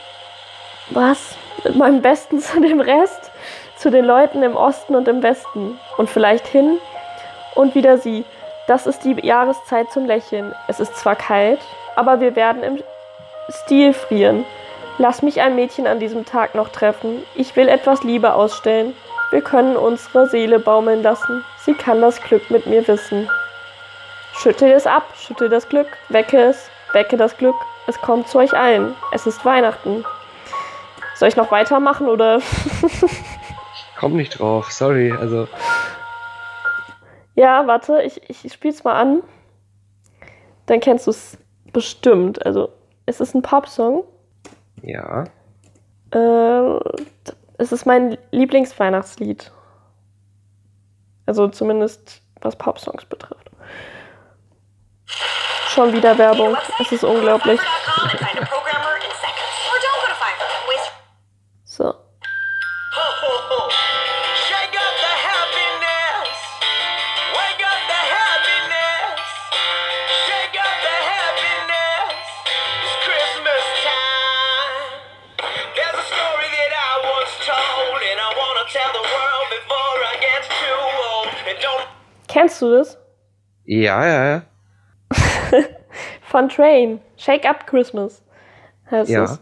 Was? Mit meinem besten zu dem Rest? Zu den Leuten im Osten und im Westen. Und vielleicht hin und wieder sie. Das ist die Jahreszeit zum Lächeln. Es ist zwar kalt, aber wir werden im Stil frieren. Lass mich ein Mädchen an diesem Tag noch treffen. Ich will etwas Liebe ausstellen. Wir können unsere Seele baumeln lassen. Sie kann das Glück mit mir wissen. Schüttel es ab, schüttel das Glück, wecke es, wecke das Glück. Es kommt zu euch allen. Es ist Weihnachten. Soll ich noch weitermachen oder? Komm nicht drauf, sorry. Also, Ja, warte, ich, ich spiel's mal an. Dann kennst du es bestimmt. Also, es ist ein Popsong. Ja. Äh, es ist mein Lieblingsweihnachtslied. Also zumindest was Popsongs betrifft. Schon wieder Werbung. Es ist unglaublich. Kennst du das? Ja, ja, ja. Von Train. Shake Up Christmas heißt Ja. es.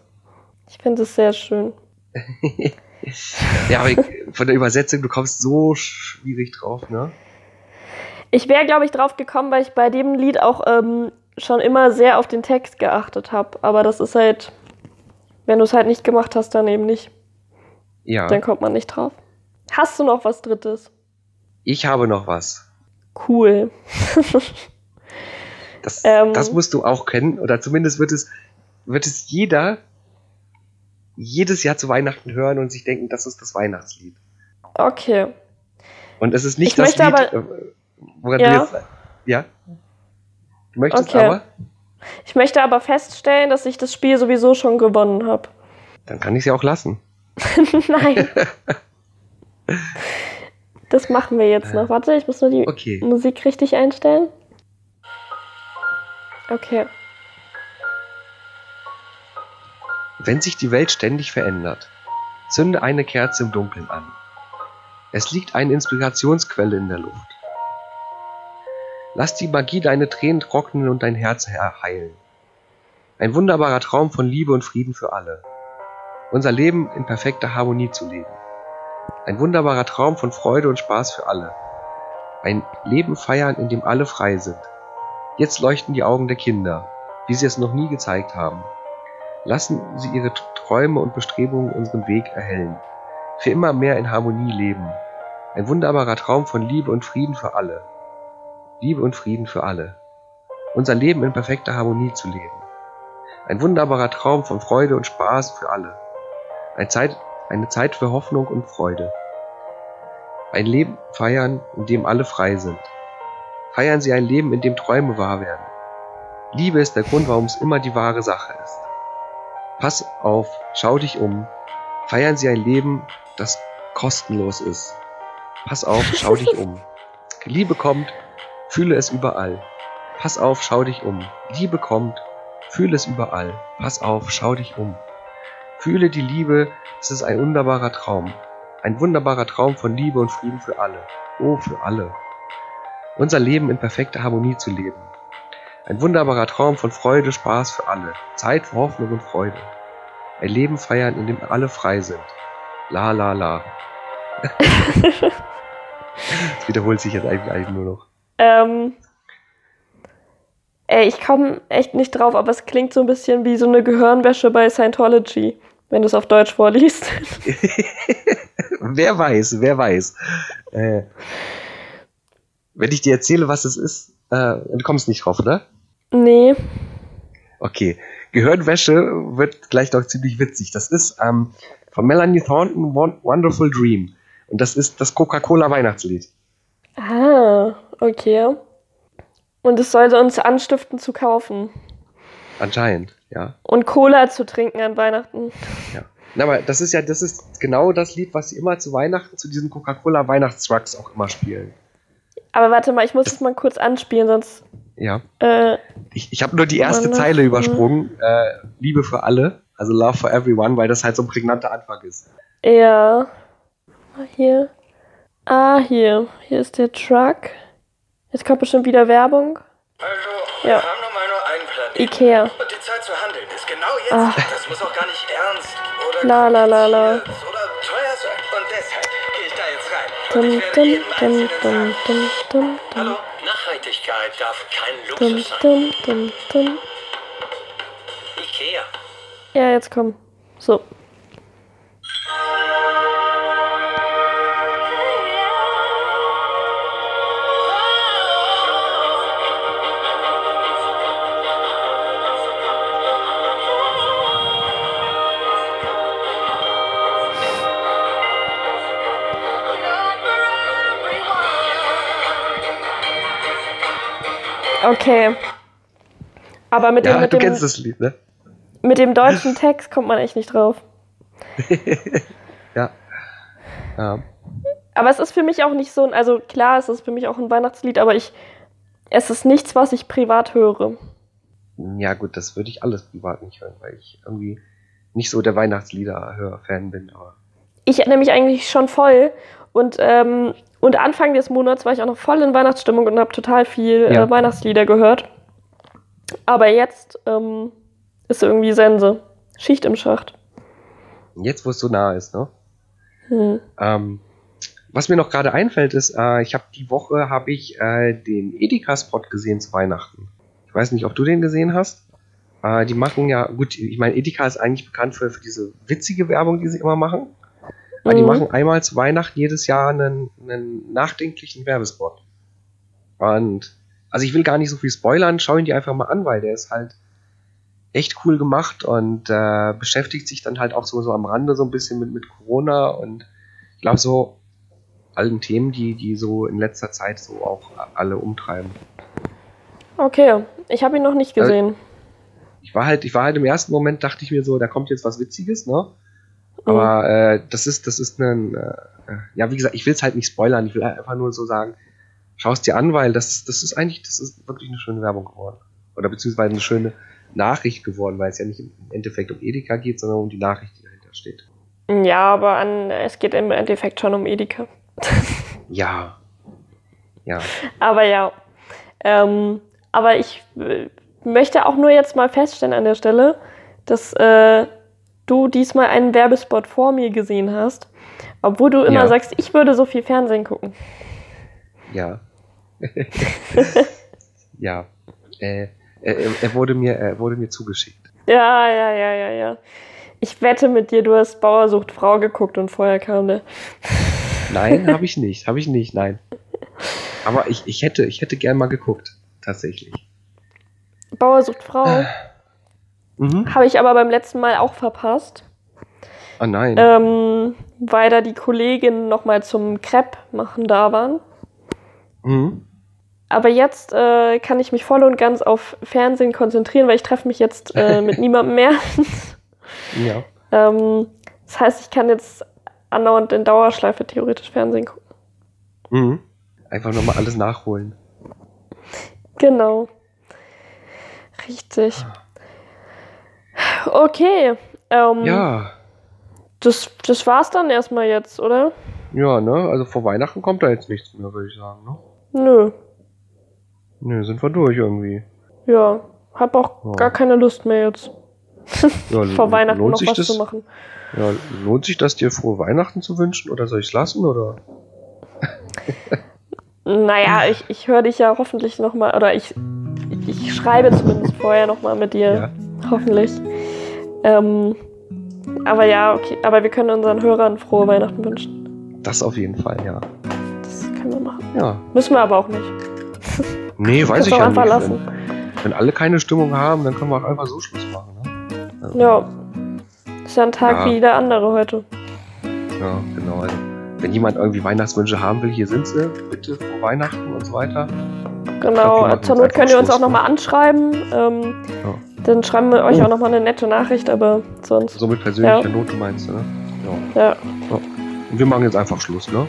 Ich finde es sehr schön. Ja, aber ich, von der Übersetzung, du kommst so schwierig drauf, ne? Ich wäre, glaube ich, drauf gekommen, weil ich bei dem Lied auch ähm, schon immer sehr auf den Text geachtet habe. Aber das ist halt, wenn du es halt nicht gemacht hast, dann eben nicht. Ja. Dann kommt man nicht drauf. Hast du noch was Drittes? Ich habe noch was. Cool. Das, Ähm. das musst du auch kennen. Oder zumindest wird es, wird es jeder jedes Jahr zu Weihnachten hören und sich denken, das ist das Weihnachtslied. Okay. Und es ist nicht Ich das möchte Lied, aber- äh, woran Ja. du jetzt. Ja? Du möchtest Okay. aber? Ich möchte aber feststellen, dass ich das Spiel sowieso schon gewonnen habe. Dann kann ich sie auch lassen. Nein. Das machen wir jetzt noch. Warte, ich muss nur die Okay. Musik richtig einstellen. Okay. Wenn sich die Welt ständig verändert, zünde eine Kerze im Dunkeln an. Es liegt eine Inspirationsquelle in der Luft. Lass die Magie deine Tränen trocknen und dein Herz he- heilen. Ein wunderbarer Traum von Liebe und Frieden für alle. Unser Leben in perfekter Harmonie zu leben. Ein wunderbarer Traum von Freude und Spaß für alle. Ein Leben feiern, in dem alle frei sind. Jetzt leuchten die Augen der Kinder, wie sie es noch nie gezeigt haben. Lassen Sie Ihre Träume und Bestrebungen unseren Weg erhellen. Für immer mehr in Harmonie leben. Ein wunderbarer Traum von Liebe und Frieden für alle. Liebe und Frieden für alle. Unser Leben in perfekter Harmonie zu leben. Ein wunderbarer Traum von Freude und Spaß für alle. Eine Zeit, eine Zeit für Hoffnung und Freude. Ein Leben feiern, in dem alle frei sind. Feiern Sie ein Leben, in dem Träume wahr werden. Liebe ist der Grund, warum es immer die wahre Sache ist. Pass auf, schau dich um. Feiern Sie ein Leben, das kostenlos ist. Pass auf, schau dich um. Liebe kommt, fühle es überall. Pass auf, schau dich um. Liebe kommt, fühle es überall. Pass auf, schau dich um. Fühle die Liebe, es ist ein wunderbarer Traum. Ein wunderbarer Traum von Liebe und Frieden für alle. Oh, für alle. Unser Leben in perfekter Harmonie zu leben. Ein wunderbarer Traum von Freude, Spaß für alle. Zeit für Hoffnung und Freude. Ein Leben feiern, in dem alle frei sind. La la la. das wiederholt sich jetzt eigentlich, nur noch. Ähm, ey, ich komme echt nicht drauf, aber es klingt so ein bisschen wie so eine Gehirnwäsche bei Scientology, wenn du es auf Deutsch vorliest. wer weiß, wer weiß. Äh, wenn ich dir erzähle, was es ist, äh, du kommst nicht drauf, oder? nee. Okay. Gehirnwäsche wird gleich noch ziemlich witzig. Das ist ähm, von Melanie Thornton Won- Wonderful Dream. Und das ist das Coca-Cola Weihnachtslied. Ah, okay. Und es sollte uns anstiften zu kaufen Anscheinend, ja. und Cola zu trinken an Weihnachten. ja. Na, aber das ist ja, das ist genau das Lied, was sie immer zu Weihnachten zu diesen Coca-Cola Weihnachtstrucks auch immer spielen. Aber warte mal, ich muss es mal kurz anspielen, sonst. Ja. Äh, Ich, ich habe nur die erste Weihnachten. Zeile übersprungen. Äh, Liebe für alle. Also Love for Everyone, weil das halt so ein prägnanter Anfang ist. ja. Hier. Ah, hier. Hier ist der Truck. Jetzt kommt bestimmt wieder Werbung. Also, Ja. wir haben nun mal nur einen Planeten. Ikea. Und die Zeit zu handeln ist genau jetzt. Ach. Das muss auch gar nicht ernst oder La, la, la, la. oder teuer sein. Und deshalb gehe ich da jetzt rein. Und Dum, ich werde dum, jedem dum, dum, dum, dum, dum, Hallo, Nachhaltigkeit darf kein dum, Luxus sein. dum, dum, dum. Ikea. Ja, jetzt komm. So. Okay. Aber mit, dem, Ja, mit, du dem, kennst das Lied, ne? mit dem deutschen Text kommt man echt nicht drauf. Ja. ja. Aber es ist für mich auch nicht so ein, also klar, es ist für mich auch ein Weihnachtslied, aber ich, es ist nichts, was ich privat höre. Ja, gut, das würde ich alles privat nicht hören, weil ich irgendwie nicht so der Weihnachtslieder-Fan bin. Aber Ich nämlich eigentlich schon voll und, ähm, und Anfang des Monats war ich auch noch voll in Weihnachtsstimmung und habe total viel Ja. äh, Weihnachtslieder gehört. Aber jetzt ähm, ist irgendwie Sense. Schicht im Schacht. jetzt, wo es so nah ist, ne? Hm. Ähm, was mir noch gerade einfällt, ist, äh, ich habe die Woche habe ich äh, den Edeka-Spot gesehen zu Weihnachten. Ich weiß nicht, ob du den gesehen hast. Äh, die machen ja, gut, ich meine, Edeka ist eigentlich bekannt für, für diese witzige Werbung, die sie immer machen. Die Mhm. machen einmal zu Weihnachten jedes Jahr einen, einen nachdenklichen Werbespot. Und also ich will gar nicht so viel spoilern, schau ihn dir einfach mal an, weil der ist halt echt cool gemacht und äh, beschäftigt sich dann halt auch so, so am Rande so ein bisschen mit, mit Corona und ich glaube so allen Themen, die, die so in letzter Zeit so auch alle umtreiben. Okay, ich habe ihn noch nicht gesehen. Ich war halt, ich war halt im ersten Moment, dachte ich mir so, da kommt jetzt was Witziges, ne? Aber äh, das ist, das ist ein, äh, ja, wie gesagt, ich will es halt nicht spoilern, ich will halt einfach nur so sagen, schau es dir an, weil das, das ist eigentlich, das ist wirklich eine schöne Werbung geworden. Oder beziehungsweise eine schöne Nachricht geworden, weil es ja nicht im Endeffekt um Edeka geht, sondern um die Nachricht, die dahinter steht. Ja, aber an, es geht im Endeffekt schon um Edeka. Ja. Ja. Aber ja. Ähm, aber ich äh, möchte auch nur jetzt mal feststellen an der Stelle, dass äh, du diesmal einen Werbespot vor mir gesehen hast, obwohl du immer Ja. sagst, ich würde so viel Fernsehen gucken. Ja. ja. Äh, er, er wurde mir, er wurde mir zugeschickt. Ja, ja, ja, ja, ja. Ich wette mit dir, du hast Bauer sucht Frau geguckt und vorher kam der. Nein, habe ich nicht, habe ich nicht, nein. Aber ich, ich hätte, ich hätte gern mal geguckt, tatsächlich. Bauer sucht Frau. Mhm. Habe ich aber beim letzten Mal auch verpasst, Ah nein. ähm, weil da die Kolleginnen nochmal zum Crepe machen da waren. Mhm. Aber jetzt äh, kann ich mich voll und ganz auf Fernsehen konzentrieren, weil ich treffe mich jetzt äh, mit niemandem mehr. Ja. ähm, das heißt, ich kann jetzt andauernd in Dauerschleife theoretisch Fernsehen gucken. Mhm. Einfach nochmal alles nachholen. Genau. Richtig. Okay. Ähm, Ja. das, das war's dann erstmal jetzt, oder? Ja, ne? Also vor Weihnachten kommt da jetzt nichts mehr, würde ich sagen, ne? Nö. Ne, sind wir durch irgendwie. Ja. Hab auch Ja. gar keine Lust mehr jetzt, Ja, vor Weihnachten noch was das, zu machen. Ja, lohnt sich das dir frohe Weihnachten zu wünschen oder soll ich es lassen oder? Naja, ich, ich höre dich ja hoffentlich nochmal, oder ich, ich schreibe zumindest vorher nochmal mit dir. Ja. Hoffentlich. Ähm, aber ja, okay. Aber wir können unseren Hörern frohe Weihnachten wünschen. Das auf jeden Fall, ja. Das können wir machen. Ja. Müssen wir aber auch nicht. Nee, weiß ich auch ja einfach nicht. lassen. Wenn, wenn alle keine Stimmung haben, dann können wir auch einfach so Schluss machen, ne? Also, Ja. Ist ja ein Tag Ja. wie jeder andere heute. Ja, genau. Also, wenn jemand irgendwie Weihnachtswünsche haben will, hier sind sie. Bitte frohe Weihnachten und so weiter. Genau. machen Zur Not könnt ihr uns auch nochmal anschreiben. Ähm, Ja. Dann schreiben wir euch Oh. auch nochmal eine nette Nachricht, aber sonst. So mit persönlicher Ja. Note meinst du, ne? Ja. Ja, Und wir machen jetzt einfach Schluss, ne?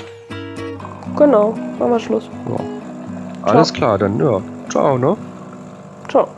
genau. Machen wir Schluss. Ja. Alles klar, dann ja. Ciao, ne? Ciao.